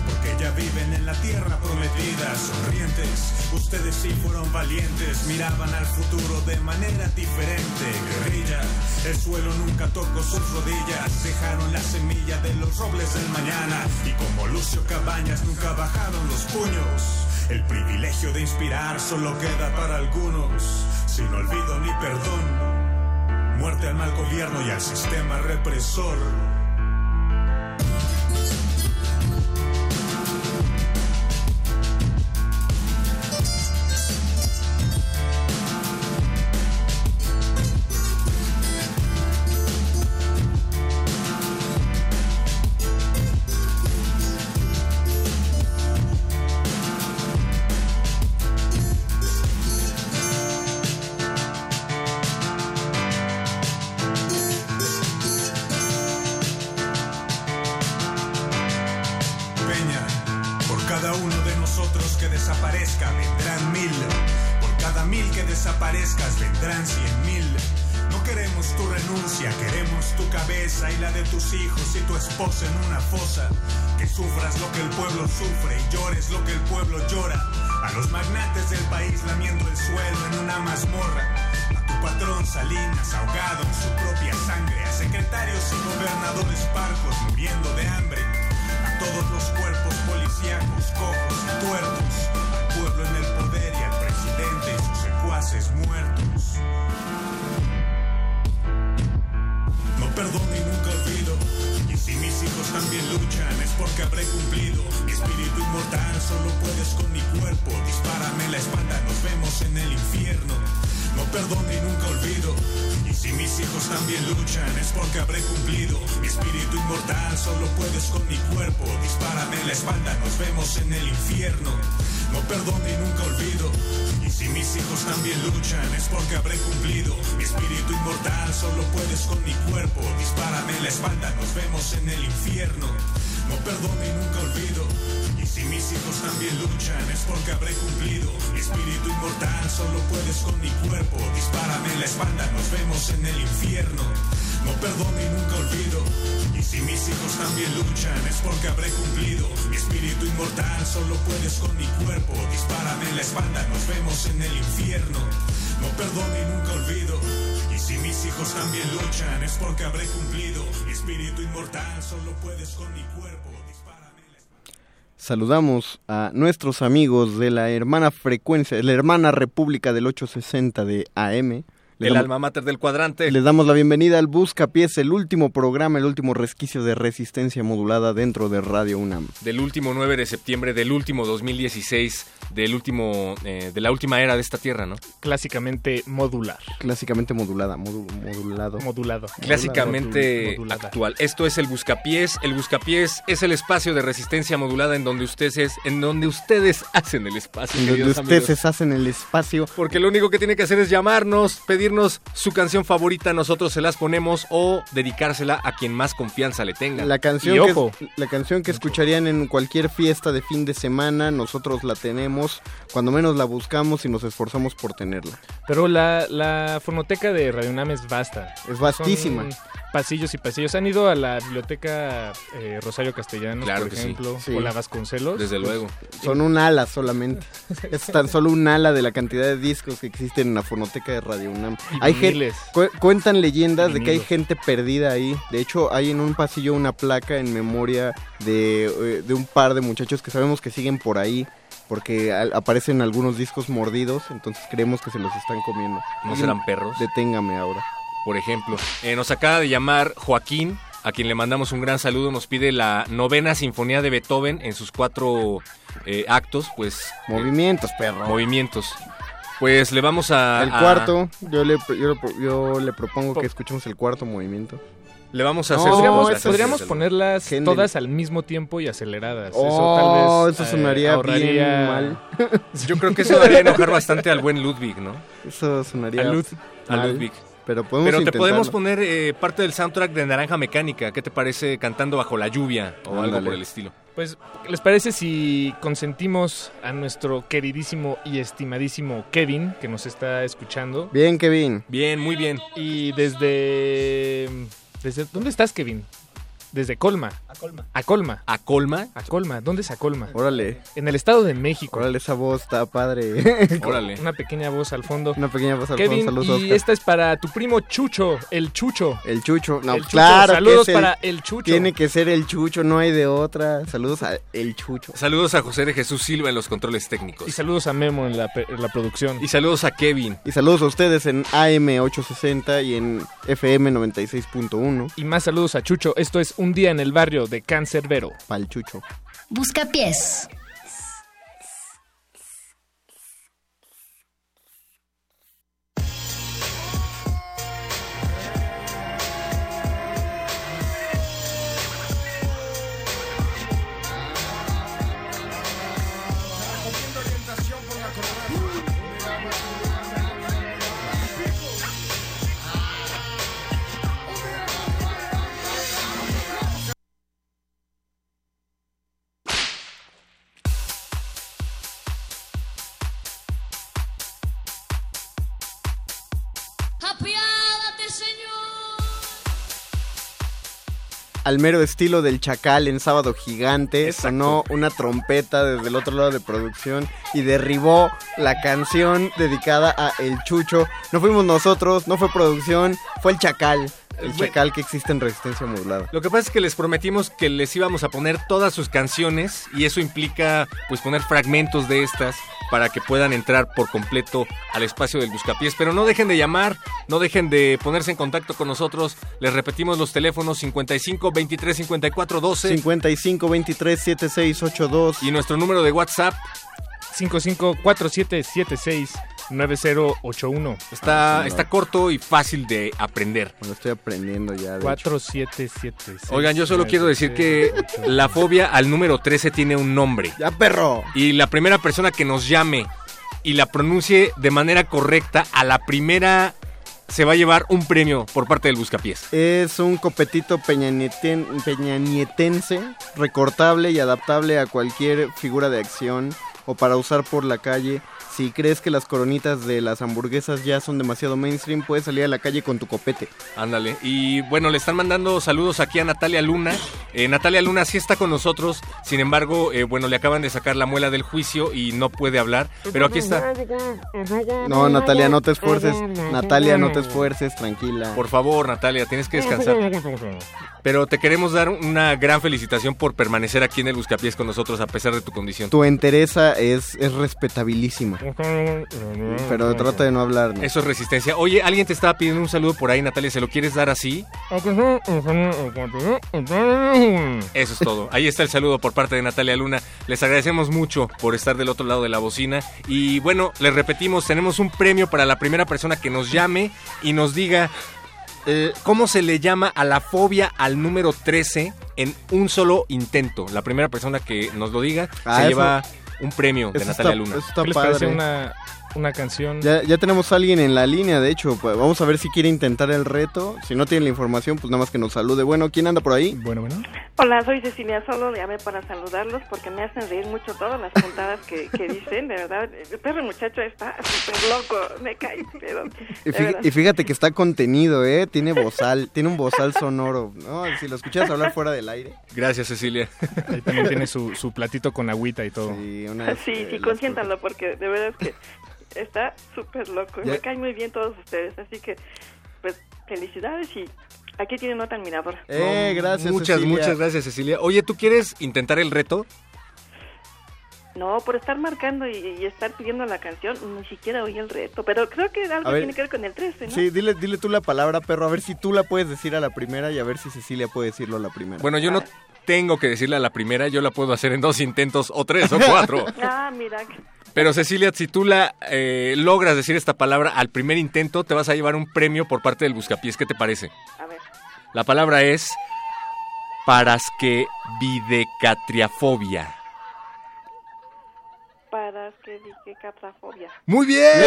porque ya viven en la tierra prometida, sonrientes, ustedes sí fueron valientes, miraban al futuro de manera diferente, guerrilla, el suelo nunca tocó sus rodillas, dejaron la semilla de los robles del mañana, y como Lucio Cabañas nunca bajaron los puños. El privilegio de inspirar solo queda para algunos, sin olvido ni perdón. Muerte al mal gobierno y al sistema represor. Inmortal solo puedes con mi cuerpo. Dispárame la espalda, nos vemos en el infierno. No perdono y nunca olvido. Y si mis hijos también luchan es porque habré cumplido. Espíritu inmortal solo puedes con mi cuerpo.
Saludamos a nuestros amigos de la hermana frecuencia, la hermana república del 860 de AM. Le
El
damos-
alma mater del cuadrante.
Les damos la bienvenida al Buscapiés, el último programa, el último resquicio de resistencia modulada dentro de Radio UNAM.
Del último 9 de septiembre, del último 2016, del último, eh, de la última era de esta tierra, ¿no?
Clásicamente modular.
Clásicamente modulada, modu- modulado.
Modulado.
Clásicamente
Modulada.
actual. Esto es el Buscapiés. El Buscapiés es el espacio de resistencia modulada en donde ustedes, en donde ustedes hacen el espacio.
En donde ustedes
amigos.
se hacen el espacio.
Porque lo único que tiene que hacer es llamarnos, pedirnos su canción favorita, nosotros se las ponemos o dedicársela a quien más confianza le tenga.
La canción,
Y
que,
ojo,
la canción que escucharían en cualquier fiesta de fin de semana, nosotros la tenemos, cuando menos la buscamos y nos esforzamos por tenerla.
Pero la, la fonoteca de Radio UNAM es vasta.
Es vastísima.
Son pasillos y pasillos. ¿Han ido a la biblioteca eh, Rosario Castellanos,
Claro
por
sí.
ejemplo?
Sí.
O la Vasconcelos.
Desde luego.
Son un ala solamente. es tan solo un ala de la cantidad de discos que existen en la fonoteca de Radio UNAM.
Y
Hay gen-
viniles.
cu- cuentan leyendas de que hay gente perdida ahí. De hecho, hay en un pasillo una placa en memoria de, eh, de un par de muchachos que sabemos que siguen por ahí. Porque al- aparecen algunos discos mordidos, entonces creemos que se los están comiendo.
¿No serán perros?
Deténgame ahora.
Por ejemplo. Eh, nos acaba de llamar Joaquín, a quien le mandamos un gran saludo. Nos pide la novena sinfonía de Beethoven en sus cuatro eh, actos, pues.
Movimientos, perro.
Movimientos. Pues le vamos a.
El
a-
cuarto, yo le, yo, le- yo le propongo que escuchemos el cuarto movimiento.
Le vamos a
No,
hacer. su
Podríamos, podríamos ponerlas
Händel.
todas al mismo tiempo y aceleradas.
Oh,
eso tal vez
eso
eh,
sonaría
ahorraría-
bien mal.
Yo creo que eso haría enojar bastante al buen Ludwig, ¿no?
Eso sonaría
A, Lud- a
mal,
Ludwig.
Pero podemos
Pero te
intentarlo.
podemos poner eh, parte del soundtrack de Naranja Mecánica. ¿Qué te parece cantando bajo la lluvia o algo por el estilo?
Pues, ¿les parece si consentimos a nuestro queridísimo y estimadísimo Kevin, que nos está escuchando?
Bien, Kevin.
Bien, muy bien.
Y desde... desde ¿Dónde estás, Kevin? Desde Colma. A Colma. A Colma.
¿A Colma?
A Colma. ¿Dónde es a Colma?
Órale.
En el Estado de México.
Órale, esa voz está padre.
Órale.
Una pequeña voz al fondo.
Una pequeña voz al
Kevin,
fondo. Saludos,
y
Oscar.
esta es para tu primo Chucho, el Chucho.
El Chucho. No,
El Chucho.
claro. que
Saludos
es el-
para el Chucho.
Tiene que ser el Chucho, no hay de otra. Saludos a el Chucho.
Saludos a José de Jesús Silva en los controles técnicos.
Y saludos a Memo en la, en la producción.
Y saludos a Kevin.
Y saludos a ustedes en AM860 y en FM 96.1.
Y más saludos a Chucho. Esto es Un Día en el Barrio de Cancerbero.
Pal Chucho.
Buscapiés.
Al mero estilo del Chacal en Sábado Gigante, sonó una trompeta desde el otro lado de producción y derribó la canción dedicada a El Chucho. No fuimos nosotros, no fue producción, fue el Chacal. El. Chacal que existe en Resistencia Modulada.
Lo que pasa es que les prometimos que les íbamos a poner todas sus canciones y eso implica pues poner fragmentos de estas para que puedan entrar por completo al espacio del Buscapiés. Pero no dejen de llamar, no dejen de ponerse en contacto con nosotros. Les repetimos los teléfonos 55 23 54 12
55 23 76 82
y nuestro número de WhatsApp
554776 9081.
Está, está corto y fácil de aprender.
Lo estoy aprendiendo ya. de
4776.
Oigan, yo solo quiero decir que la fobia al número 13 tiene un nombre.
¡Ya, perro!
Y la primera persona que nos llame y la pronuncie de manera correcta, a la primera se va a llevar un premio por parte del Buscapiés.
Es un copetito peñanieten- peñanietense, recortable y adaptable a cualquier figura de acción o para usar por la calle. Si crees que las coronitas de las hamburguesas ya son demasiado mainstream, puedes salir a la calle con tu copete.
Ándale. Y bueno, le están mandando saludos aquí a Natalia Luna. Eh, Natalia Luna sí está con nosotros. Sin embargo, eh, bueno, le acaban de sacar la muela del juicio y no puede hablar. Pero aquí está.
No, Natalia, no te esfuerces. Natalia, no te esfuerces, tranquila.
Por favor, Natalia, tienes que descansar. Pero te queremos dar una gran felicitación por permanecer aquí en el Buscapiés con nosotros a pesar de tu condición.
Tu entereza es, es respetabilísima. Pero trata de no hablar. ¿no?
Eso es resistencia. Oye, alguien te estaba pidiendo un saludo por ahí, Natalia. ¿Se lo quieres dar así? Eso es todo. Ahí está el saludo por parte de Natalia Luna. Les agradecemos mucho por estar del otro lado de la bocina. Y bueno, les repetimos, tenemos un premio para la primera persona que nos llame y nos diga eh, cómo se le llama a la fobia al número 13 en un solo intento. La primera persona que nos lo diga
Ah,
se
eso-
lleva un premio de Natalia
está-
Luna.
eso está
¿Qué les parece
padre.
una, una canción?
Ya, ya tenemos a alguien en la línea, de hecho. pues, vamos a ver si quiere intentar el reto. Si no tiene la información, pues nada más que nos salude. Bueno, ¿quién anda por ahí?
Bueno, bueno.
Hola, soy Cecilia, solo llamé para saludarlos porque me hacen reír mucho todas las puntadas que, que dicen, de verdad. El perro muchacho está súper loco, me cae, pero...
Y,
de
fí-
verdad.
y fíjate que está contenido, ¿eh? Tiene bozal, tiene un bozal sonoro. No, si lo escuchas hablar fuera del aire.
Gracias, Cecilia.
Ahí también tiene su, su platito con agüita y todo.
Sí, una
Sí, sí, consiéntanlo porque de verdad es que está súper loco. y
Ya-
Me caen muy bien todos ustedes, así que, pues, felicidades y aquí tienen nota admiradora.
Eh, gracias,
Muchas,
Cecilia.
muchas gracias, Cecilia. Oye, ¿tú quieres intentar el reto?
No, por estar marcando y, y estar pidiendo la canción, ni siquiera oí el reto, pero creo que algo
ver.
tiene que ver con el 13, ¿no?
Sí, dile, dile tú la palabra, perro, a ver si tú la puedes decir a la primera y a ver si Cecilia puede decirlo a la primera.
Bueno, yo no tengo que decirle a la primera, yo la puedo hacer en dos intentos, o tres, o cuatro.
Ah, mira.
Pero Cecilia, si tú la eh, logras decir esta palabra al primer intento, te vas a llevar un premio por parte del Buscapiés. ¿Qué te parece?
A ver.
La palabra es parasquevidecatriafobia.
Para
Muy bien,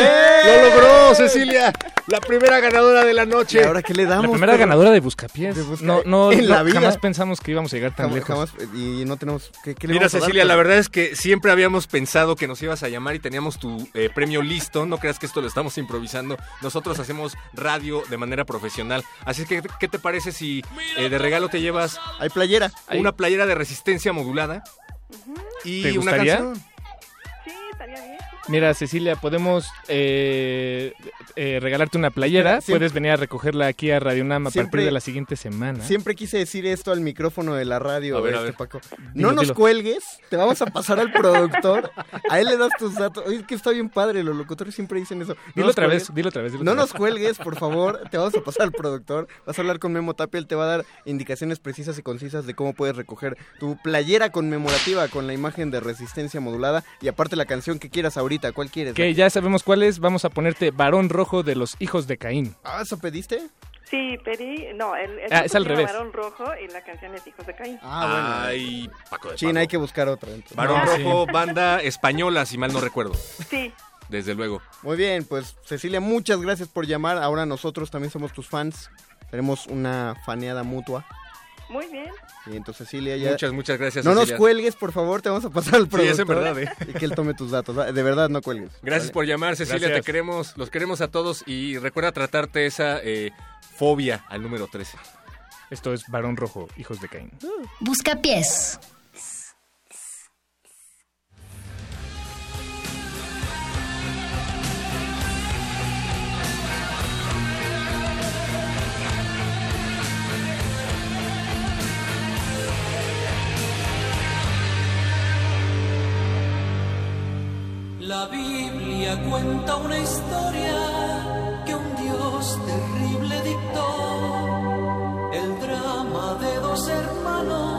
lo logró Cecilia, la primera ganadora de la noche.
¿Y ahora qué le damos?
La primera ganadora de Buscapiés.
De Busca-
No, no,
en
no,
la vida.
jamás pensamos que íbamos a llegar tan
Jamás-
lejos.
jamás- y no tenemos... ¿qué, qué le
Mira
vamos a dar,
Cecilia, la verdad es que siempre habíamos pensado que nos ibas a llamar y teníamos tu eh, premio listo. No creas que esto lo estamos improvisando. Nosotros hacemos radio de manera profesional. Así que, ¿qué te parece si eh, de regalo te llevas...
Hay playera.
Una playera de resistencia modulada. Y
¿Te
una canción.
Mira, Cecilia, podemos eh, eh, regalarte una playera.
Siempre-
Puedes venir a recogerla aquí a Radio Nam a
Siempre-
partir de la siguiente semana.
Siempre quise decir esto al micrófono de la radio,
A ver, a
este,
ver.
Paco.
Dilo,
no nos
dilo.
cuelgues, te vamos a pasar al productor. A él le das tus datos. Oye, es que está bien padre, los locutores siempre dicen eso. No
Dilo otra
cuelgues.
vez, dilo otra vez. dilo
No
otra
nos
vez.
cuelgues, por favor. Te vamos a pasar al productor. Vas a hablar con Memo Tapia. Él te va a dar indicaciones precisas y concisas de cómo puedes recoger tu playera conmemorativa con la imagen de resistencia modulada. Y aparte la canción que quieras ahorita. ¿Cuál quieres?
Que ya sabemos cuál es. Vamos a ponerte Varón Rojo de los Hijos de Caín.
Ah, ¿eso pediste?
Sí, pedí, no, el, el
Ah, es al revés.
Barón Rojo y la canción es Hijos de Caín.
Ah, bueno.
Ay, Paco de
Chin, hay que buscar otra. entonces.
Barón
No,
Rojo,
sí.
banda española, si mal no recuerdo.
Sí.
Desde luego.
Muy bien, pues Cecilia, muchas gracias por llamar. Ahora nosotros también somos tus fans. Tenemos una faneada mutua.
Muy bien.
Y entonces Cecilia ya...
Muchas, muchas gracias,
No nos cuelgues, por favor, te vamos a pasar al
Sí,
productor.
eso es verdad, ¿eh?
Y que él tome tus datos. De verdad, no cuelgues.
Gracias
¿Vale?
por llamar, Cecilia.
Gracias.
Te queremos, los queremos a todos y recuerda tratarte esa eh, fobia al número 13.
Esto es Varón Rojo, Hijos de Caín.
Busca pies.
La Biblia cuenta una historia que un Dios terrible dictó. El drama de dos hermanos,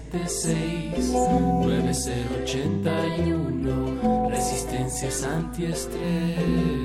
4776-9081 Resistencias antiestrés.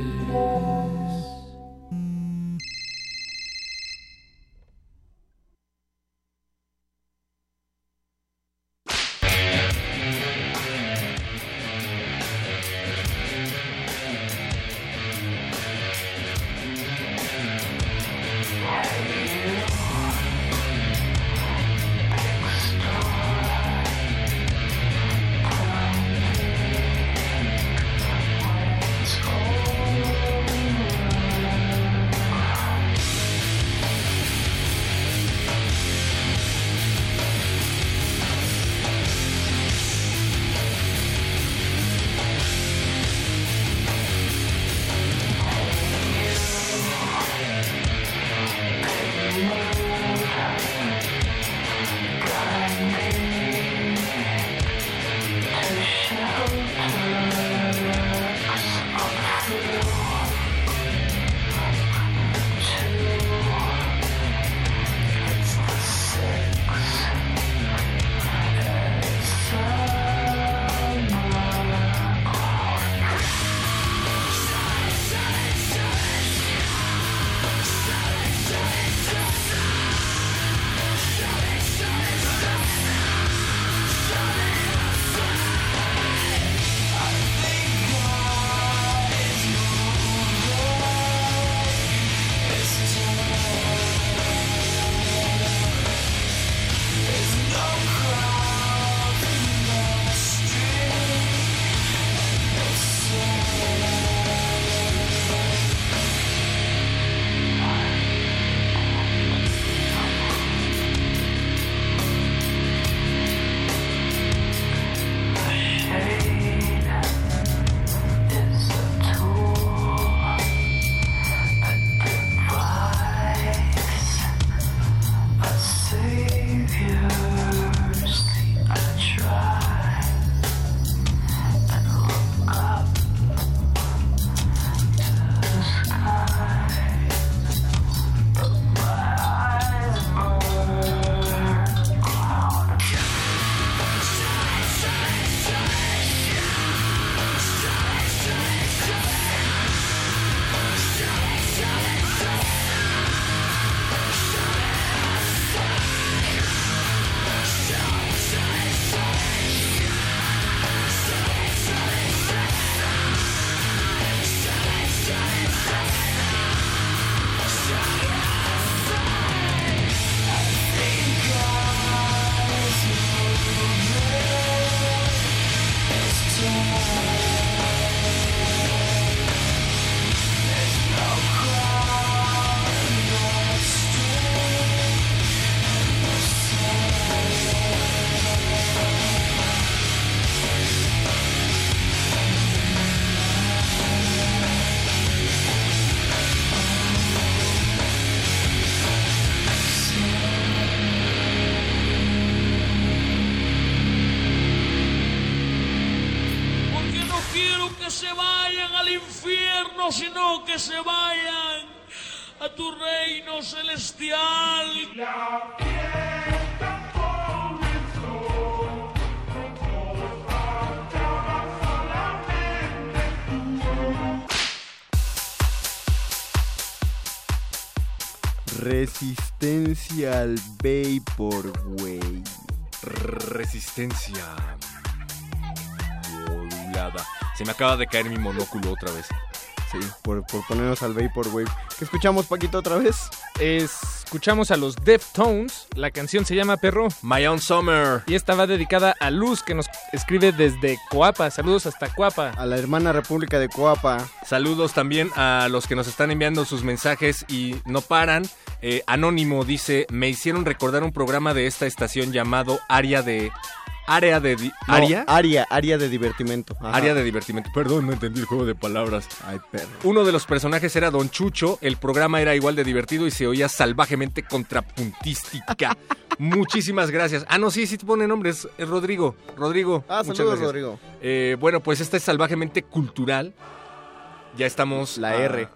Al
Vaporwave.
Resistencia modulada. Se me acaba de caer mi monóculo otra vez.
Sí, por, por ponernos al Vaporwave. ¿Qué escuchamos, Paquito, otra vez?
Escuchamos a los Deftones. La canción se llama Perro.
My Own Summer.
Y esta va dedicada a Luz, que nos escribe desde Coapa. Saludos hasta Coapa.
A la hermana República de Coapa.
Saludos también a los que nos están enviando sus mensajes y no paran. Eh, Anónimo dice, me hicieron recordar un programa de esta estación llamado Área de... Área de... di-
No,
¿Área?
área, área de divertimento. Ajá.
Área de divertimento. Perdón, no entendí el juego de palabras.
Ay, perro.
Uno de los personajes era Don Chucho. El programa era igual de divertido y se oía salvajemente contrapuntística. Muchísimas gracias. Ah, no, sí, sí te pone nombres. Es Rodrigo. Rodrigo.
Ah, saludos. Rodrigo.
Eh, bueno, pues esta es salvajemente cultural. Ya estamos.
La
a-
R.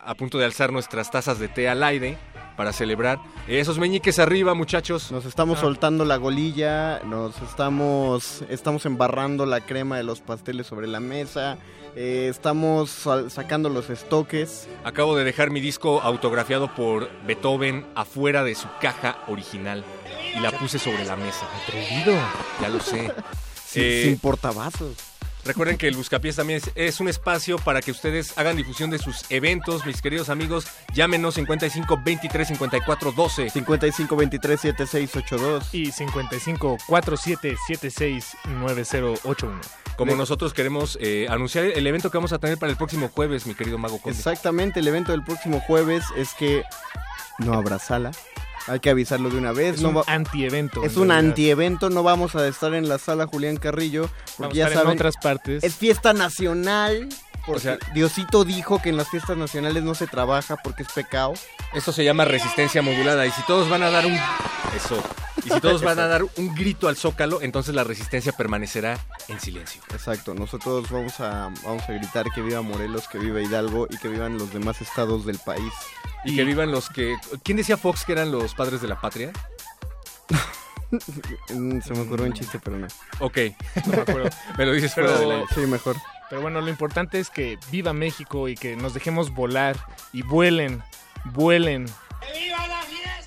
A punto de alzar nuestras tazas de té al aire. Para celebrar. Esos meñiques arriba, muchachos.
Nos estamos
Ah.
soltando la golilla, nos estamos, estamos embarrando la crema de los pasteles sobre la mesa, eh, estamos sacando los estoques.
Acabo de dejar mi disco autografiado por Beethoven afuera de su caja original y la puse sobre la mesa. Atrevido. Ya lo sé.
Sin,
Eh,
sin portavasos.
Recuerden que el Buscapiés también es, es un espacio para que ustedes hagan difusión de sus eventos, mis queridos amigos. Llámenos 55 23 54 12.
55 23 7682.
Y 55 47 76 9081.
Como
De-
nosotros queremos eh, anunciar el evento que vamos a tener para el próximo jueves, mi querido Mago Conde.
Exactamente, el evento del próximo jueves es que no habrá sala. Hay que avisarlo de una vez.
Es
no
un
va-
antievento.
Es un antievento, no vamos a estar en la sala Julián Carrillo, porque
Vamos a
ya
estar en otras partes.
es fiesta nacional. Porque
O sea-
Diosito dijo que en las fiestas nacionales no se trabaja porque es pecado.
Esto se llama resistencia modulada y si todos van a dar un eso y si todos van a dar un grito al zócalo, entonces la resistencia permanecerá en silencio.
Exacto, nosotros vamos a, vamos a gritar que viva Morelos, que viva Hidalgo y que vivan los demás estados del país.
Y, que vivan los que ¿Quién decía Fox que eran los padres de la patria?
Se me ocurrió un chiste, pero no.
Ok.
No me acuerdo.
Me lo dices fuera
Pero-
del aire.
Sí, mejor.
Pero bueno, lo importante es que viva México y que nos dejemos volar y vuelen, vuelen.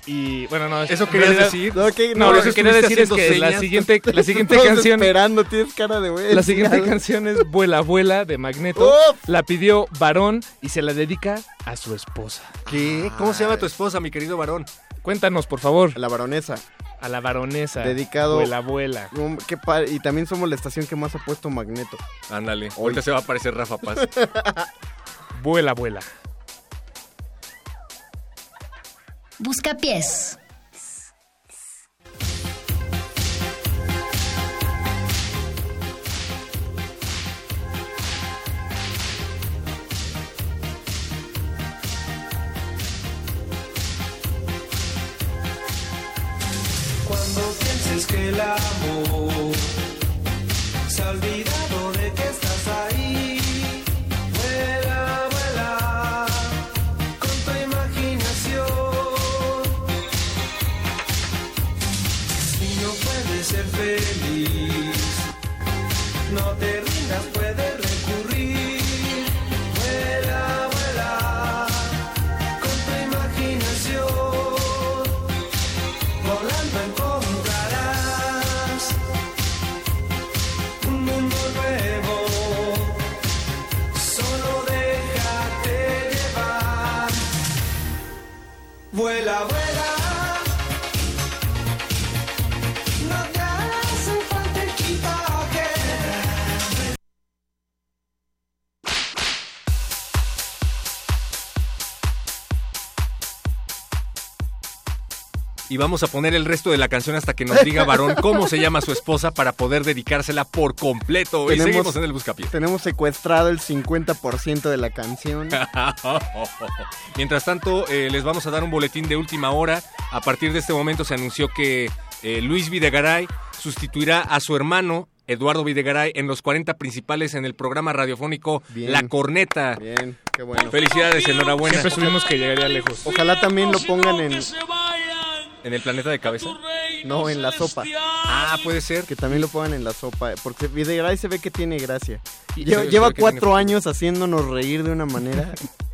Y bueno, no,
¿Eso
realidad-
decir?
No,
Ok,
no, lo que
eso
quería decir es que la siguiente, la siguiente canción,
esperando, tienes cara de güey.
la siguiente canción es Vuela, vuela de Magneto.
Uf.
La pidió Varón y se la dedica a su esposa.
¿Qué? ¿Cómo se llama tu esposa, mi querido varón?
Cuéntanos, por favor.
La baronesa.
A la baronesa.
Dedicado-
Vuela, vuela.
Um, qué y también somos la estación que más ha puesto Magneto.
Ándale, ahorita se va a aparecer Rafa Paz.
Vuela, vuela.
Busca
vamos a poner el resto de la canción hasta que nos diga varón cómo se llama su esposa para poder dedicársela por completo. y
Tenemos-
seguimos en el buscapiés.
Tenemos secuestrado el 50% de la canción.
Mientras tanto, eh, les vamos a dar un boletín de última hora. A partir de este momento se anunció que eh, Luis Videgaray sustituirá a su hermano Eduardo Videgaray en los 40 principales en el programa radiofónico
Bien.
La Corneta.
Bien, qué bueno.
Felicidades, enhorabuena.
Siempre supimos que llegaría lejos.
Ojalá también lo pongan en,
¿En el planeta de cabeza?
no, en la sopa.
Ah, puede ser.
Que también lo pongan en la sopa. Porque Videgaray se ve que tiene gracia. Lleva, cuatro
tiene-
años haciéndonos reír de una manera.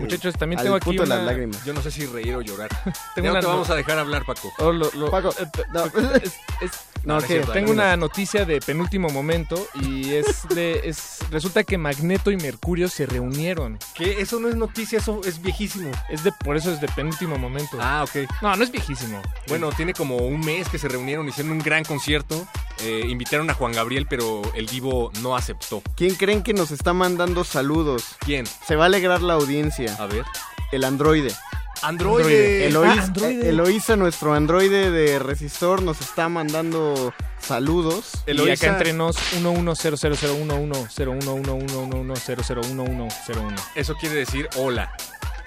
Muchachos, también
al
tengo aquí
punto de las
una-
lágrimas.
Yo no sé si reír o llorar.
Tengo
Creo
una no-
vamos a dejar hablar, Paco.
Oh, lo- lo-
Paco,
eh, pe-
no.
es- es-
No, no es
que
cierto,
tengo una noticia de penúltimo momento y es de es resulta que Magneto y Mercurio se reunieron.
Que eso no es noticia, eso es viejísimo.
Es de por eso es de penúltimo momento.
Ah, ok.
No, no es viejísimo.
Bueno, tiene como un mes que se reunieron, hicieron un gran concierto. Eh, invitaron a Juan Gabriel, pero el Divo no aceptó.
¿Quién creen que nos está mandando saludos?
¿Quién?
Se va a alegrar la audiencia.
A ver.
El androide.
Androide.
Eloís-
Ah, androide.
Eloísa, nuestro androide de Resistor, nos está mandando saludos.
Y
Eloísa-
acá entre nos 11000110110111001101.
Eso quiere decir hola.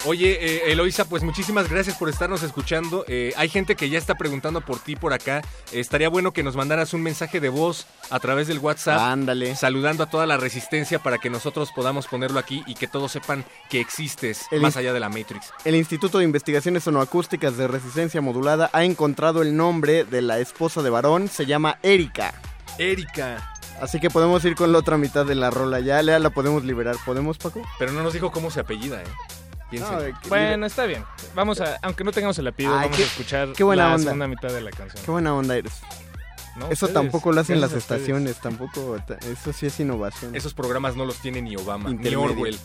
Oye, eh, Eloisa, pues muchísimas gracias por estarnos escuchando. Eh, hay gente que ya está preguntando por ti por acá. Eh, estaría bueno que nos mandaras un mensaje de voz a través del WhatsApp.
Ándale.
Saludando a toda la resistencia para que nosotros podamos ponerlo aquí y que todos sepan que existes
El
más allá de la Matrix.
El Instituto de Investigaciones Sonoacústicas de Resistencia Modulada ha encontrado el nombre de la esposa de varón. Se llama Erika.
Erika.
Así que podemos ir con la otra mitad de la rola. Ya Lea la podemos liberar. ¿Podemos, Paco?
Pero no nos dijo cómo se apellida, ¿eh? Piensen.
No, de que-
Bueno, está bien. Vamos a, aunque no tengamos el apellido,
Ay,
vamos
qué-
a escuchar
qué buena
la
onda.
segunda mitad de la canción.
Qué buena onda eres.
No,
eso
ustedes,
tampoco lo hacen las
gracias a ustedes.
estaciones, tampoco. ta- Eso sí es innovación.
Esos programas no los tiene ni Obama, ni
Intermedio.
Orwell.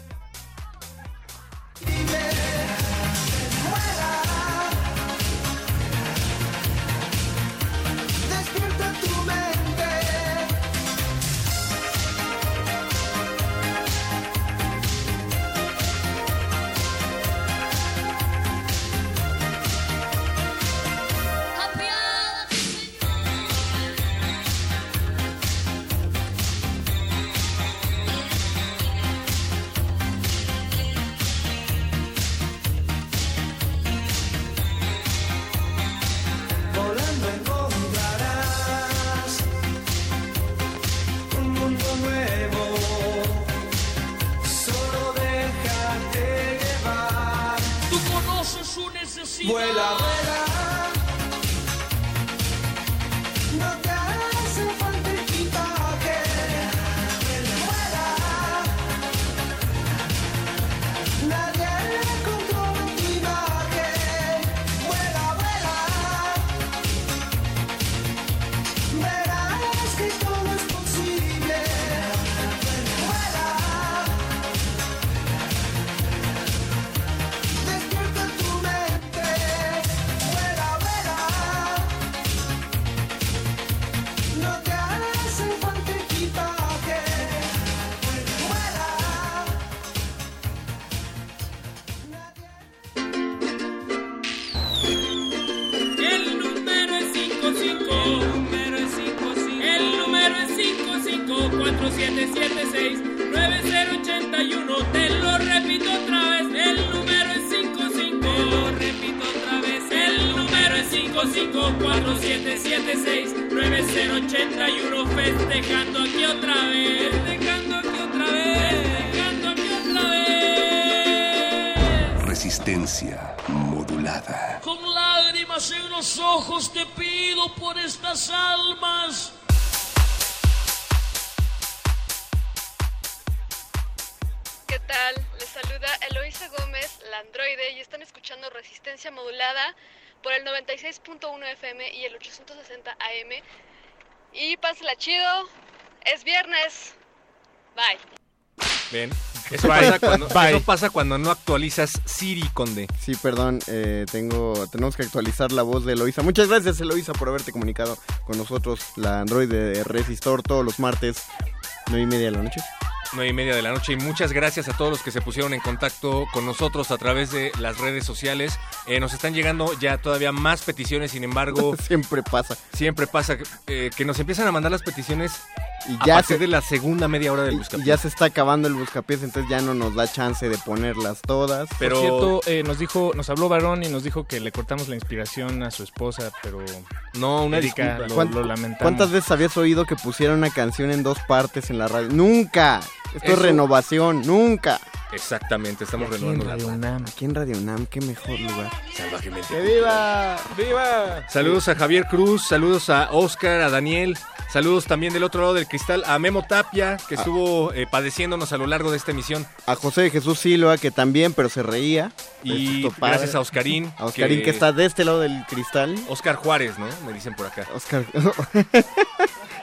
Pásela chido, es viernes. Bye.
Ven. Eso pasa, cuando, eso pasa cuando no actualizas Siri, Conde.
Sí, perdón, eh, tengo, tenemos que actualizar la voz de Eloisa. Muchas gracias, Eloisa, por haberte comunicado con nosotros, la Android de Resistor, todos los martes, nueve y media de la noche.
9 y media de la noche y muchas gracias a todos los que se pusieron en contacto con nosotros a través de las redes sociales. Eh, nos están llegando ya todavía más peticiones, sin embargo...
siempre pasa.
Siempre pasa eh, que nos empiezan a mandar las peticiones
Y
a
ya
partir
se-
de la segunda media hora del
Y
buscapiés.
ya se está acabando el buscapiés, entonces ya no nos da chance de ponerlas todas.
Pero-
Por cierto, eh, nos dijo, nos habló Varón y nos dijo que le cortamos la inspiración a su esposa, pero
no,
una
Erika,
disculpa.
lo,
¿Cuán-
lo lamentamos.
¿Cuántas veces habías oído que pusieron una canción en dos partes en la radio? ¡Nunca! Esto es renovación, ¡nunca!
Exactamente, estamos
Y aquí en
renovando
Radio
la
UNAM. Aquí en Radio UNAM, qué mejor lugar.
Salvajemente.
¡Que viva!
¡Viva!
Saludos a Javier Cruz, saludos a Oscar, a Daniel, saludos también del otro lado del cristal a Memo Tapia, que
Ah.
estuvo eh, padeciéndonos a lo largo de esta emisión.
A José de Jesús Silva, que también, pero se reía.
Y gracias a Oscarín.
A Oscarín, que... está de este lado del cristal.
Oscar Juárez, ¿no? Me dicen por acá.
Oscar.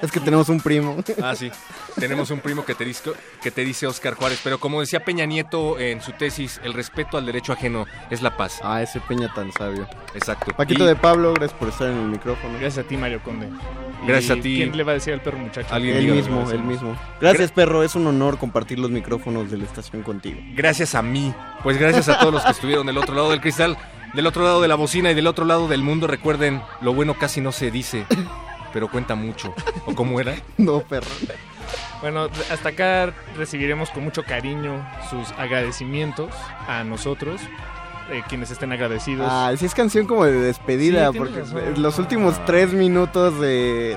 es que tenemos un primo.
Ah, sí. Tenemos un primo que te, dice, que te dice Oscar Juárez. Pero como decía Peña Nieto en su tesis, el respeto al derecho ajeno es la paz.
Ah, ese Peña tan sabio.
Exacto.
Paquito
Y-
de Pablo, gracias por estar en el micrófono.
Gracias a ti, Mario Conde.
Gracias
¿Y
a ti.
¿Quién le va a decir al perro muchacho?
Alguien
El
dígame,
mismo, el mismo. Gracias, perro. Es un honor compartir los micrófonos de la estación contigo.
Gracias a mí. Pues gracias a todos los que estuvieron del otro lado del cristal, del otro lado de la bocina y del otro lado del mundo. Recuerden, lo bueno casi no se dice, pero cuenta mucho. ¿O cómo era?
No, perro.
Bueno, hasta acá recibiremos con mucho cariño sus agradecimientos a nosotros, eh, quienes estén agradecidos.
Ah, sí es canción como de despedida,
Sí,
porque
razón.
los últimos tres minutos de,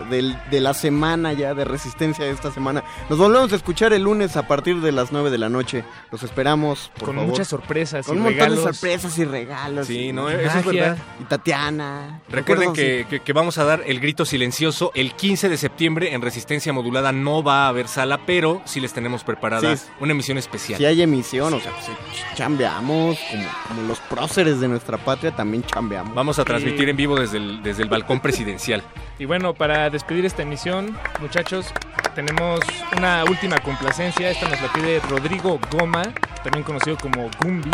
de la semana ya, de resistencia de esta semana. Nos volvemos a escuchar el lunes a partir de las 9 de la noche. Los esperamos, por
Con
favor.
muchas sorpresas
Con
y
un montón de sorpresas y regalos.
Sí,
y
no, eso es verdad.
Y Tatiana.
Recuerden que, que- que vamos a dar el grito silencioso el 15 de septiembre en Resistencia Modulada. No va a haber sala, pero sí les tenemos preparada
Sí.
una emisión especial.
Si hay emisión, o sea, pues, chambeamos, como, como los próceres de nuestra patria también chambeamos.
Vamos a transmitir en vivo desde el, desde el balcón presidencial.
Y bueno, para despedir esta emisión, muchachos, tenemos una última complacencia. Esta nos la pide Rodrigo Goma, también conocido como Gumbi.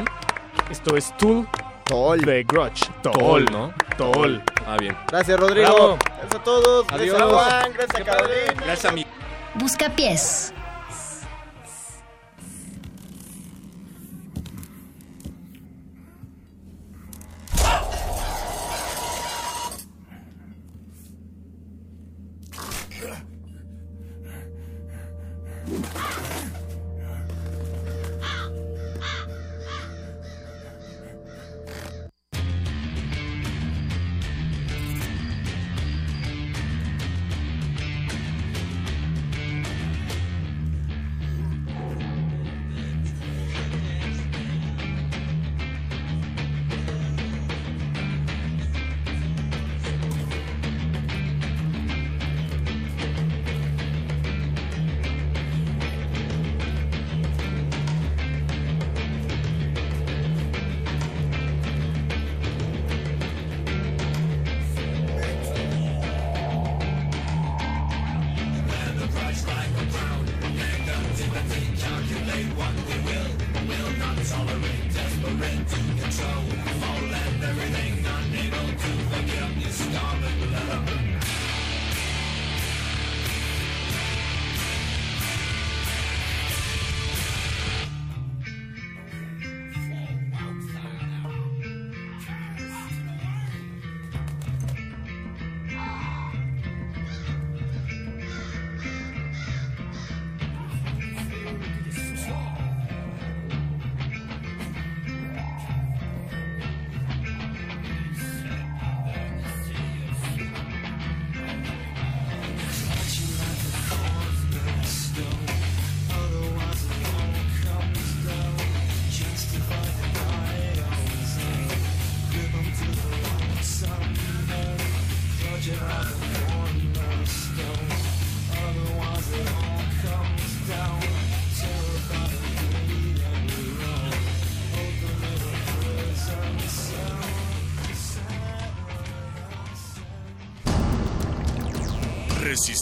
Esto es Tool de Grudge.
Tool, ¿no?
Tool.
Ah, bien.
Gracias, Rodrigo.
Bravo.
Gracias a todos.
Adiós.
Gracias, Juan. Gracias, Carolina.
Gracias, amigo.
Buscapiés. Ah!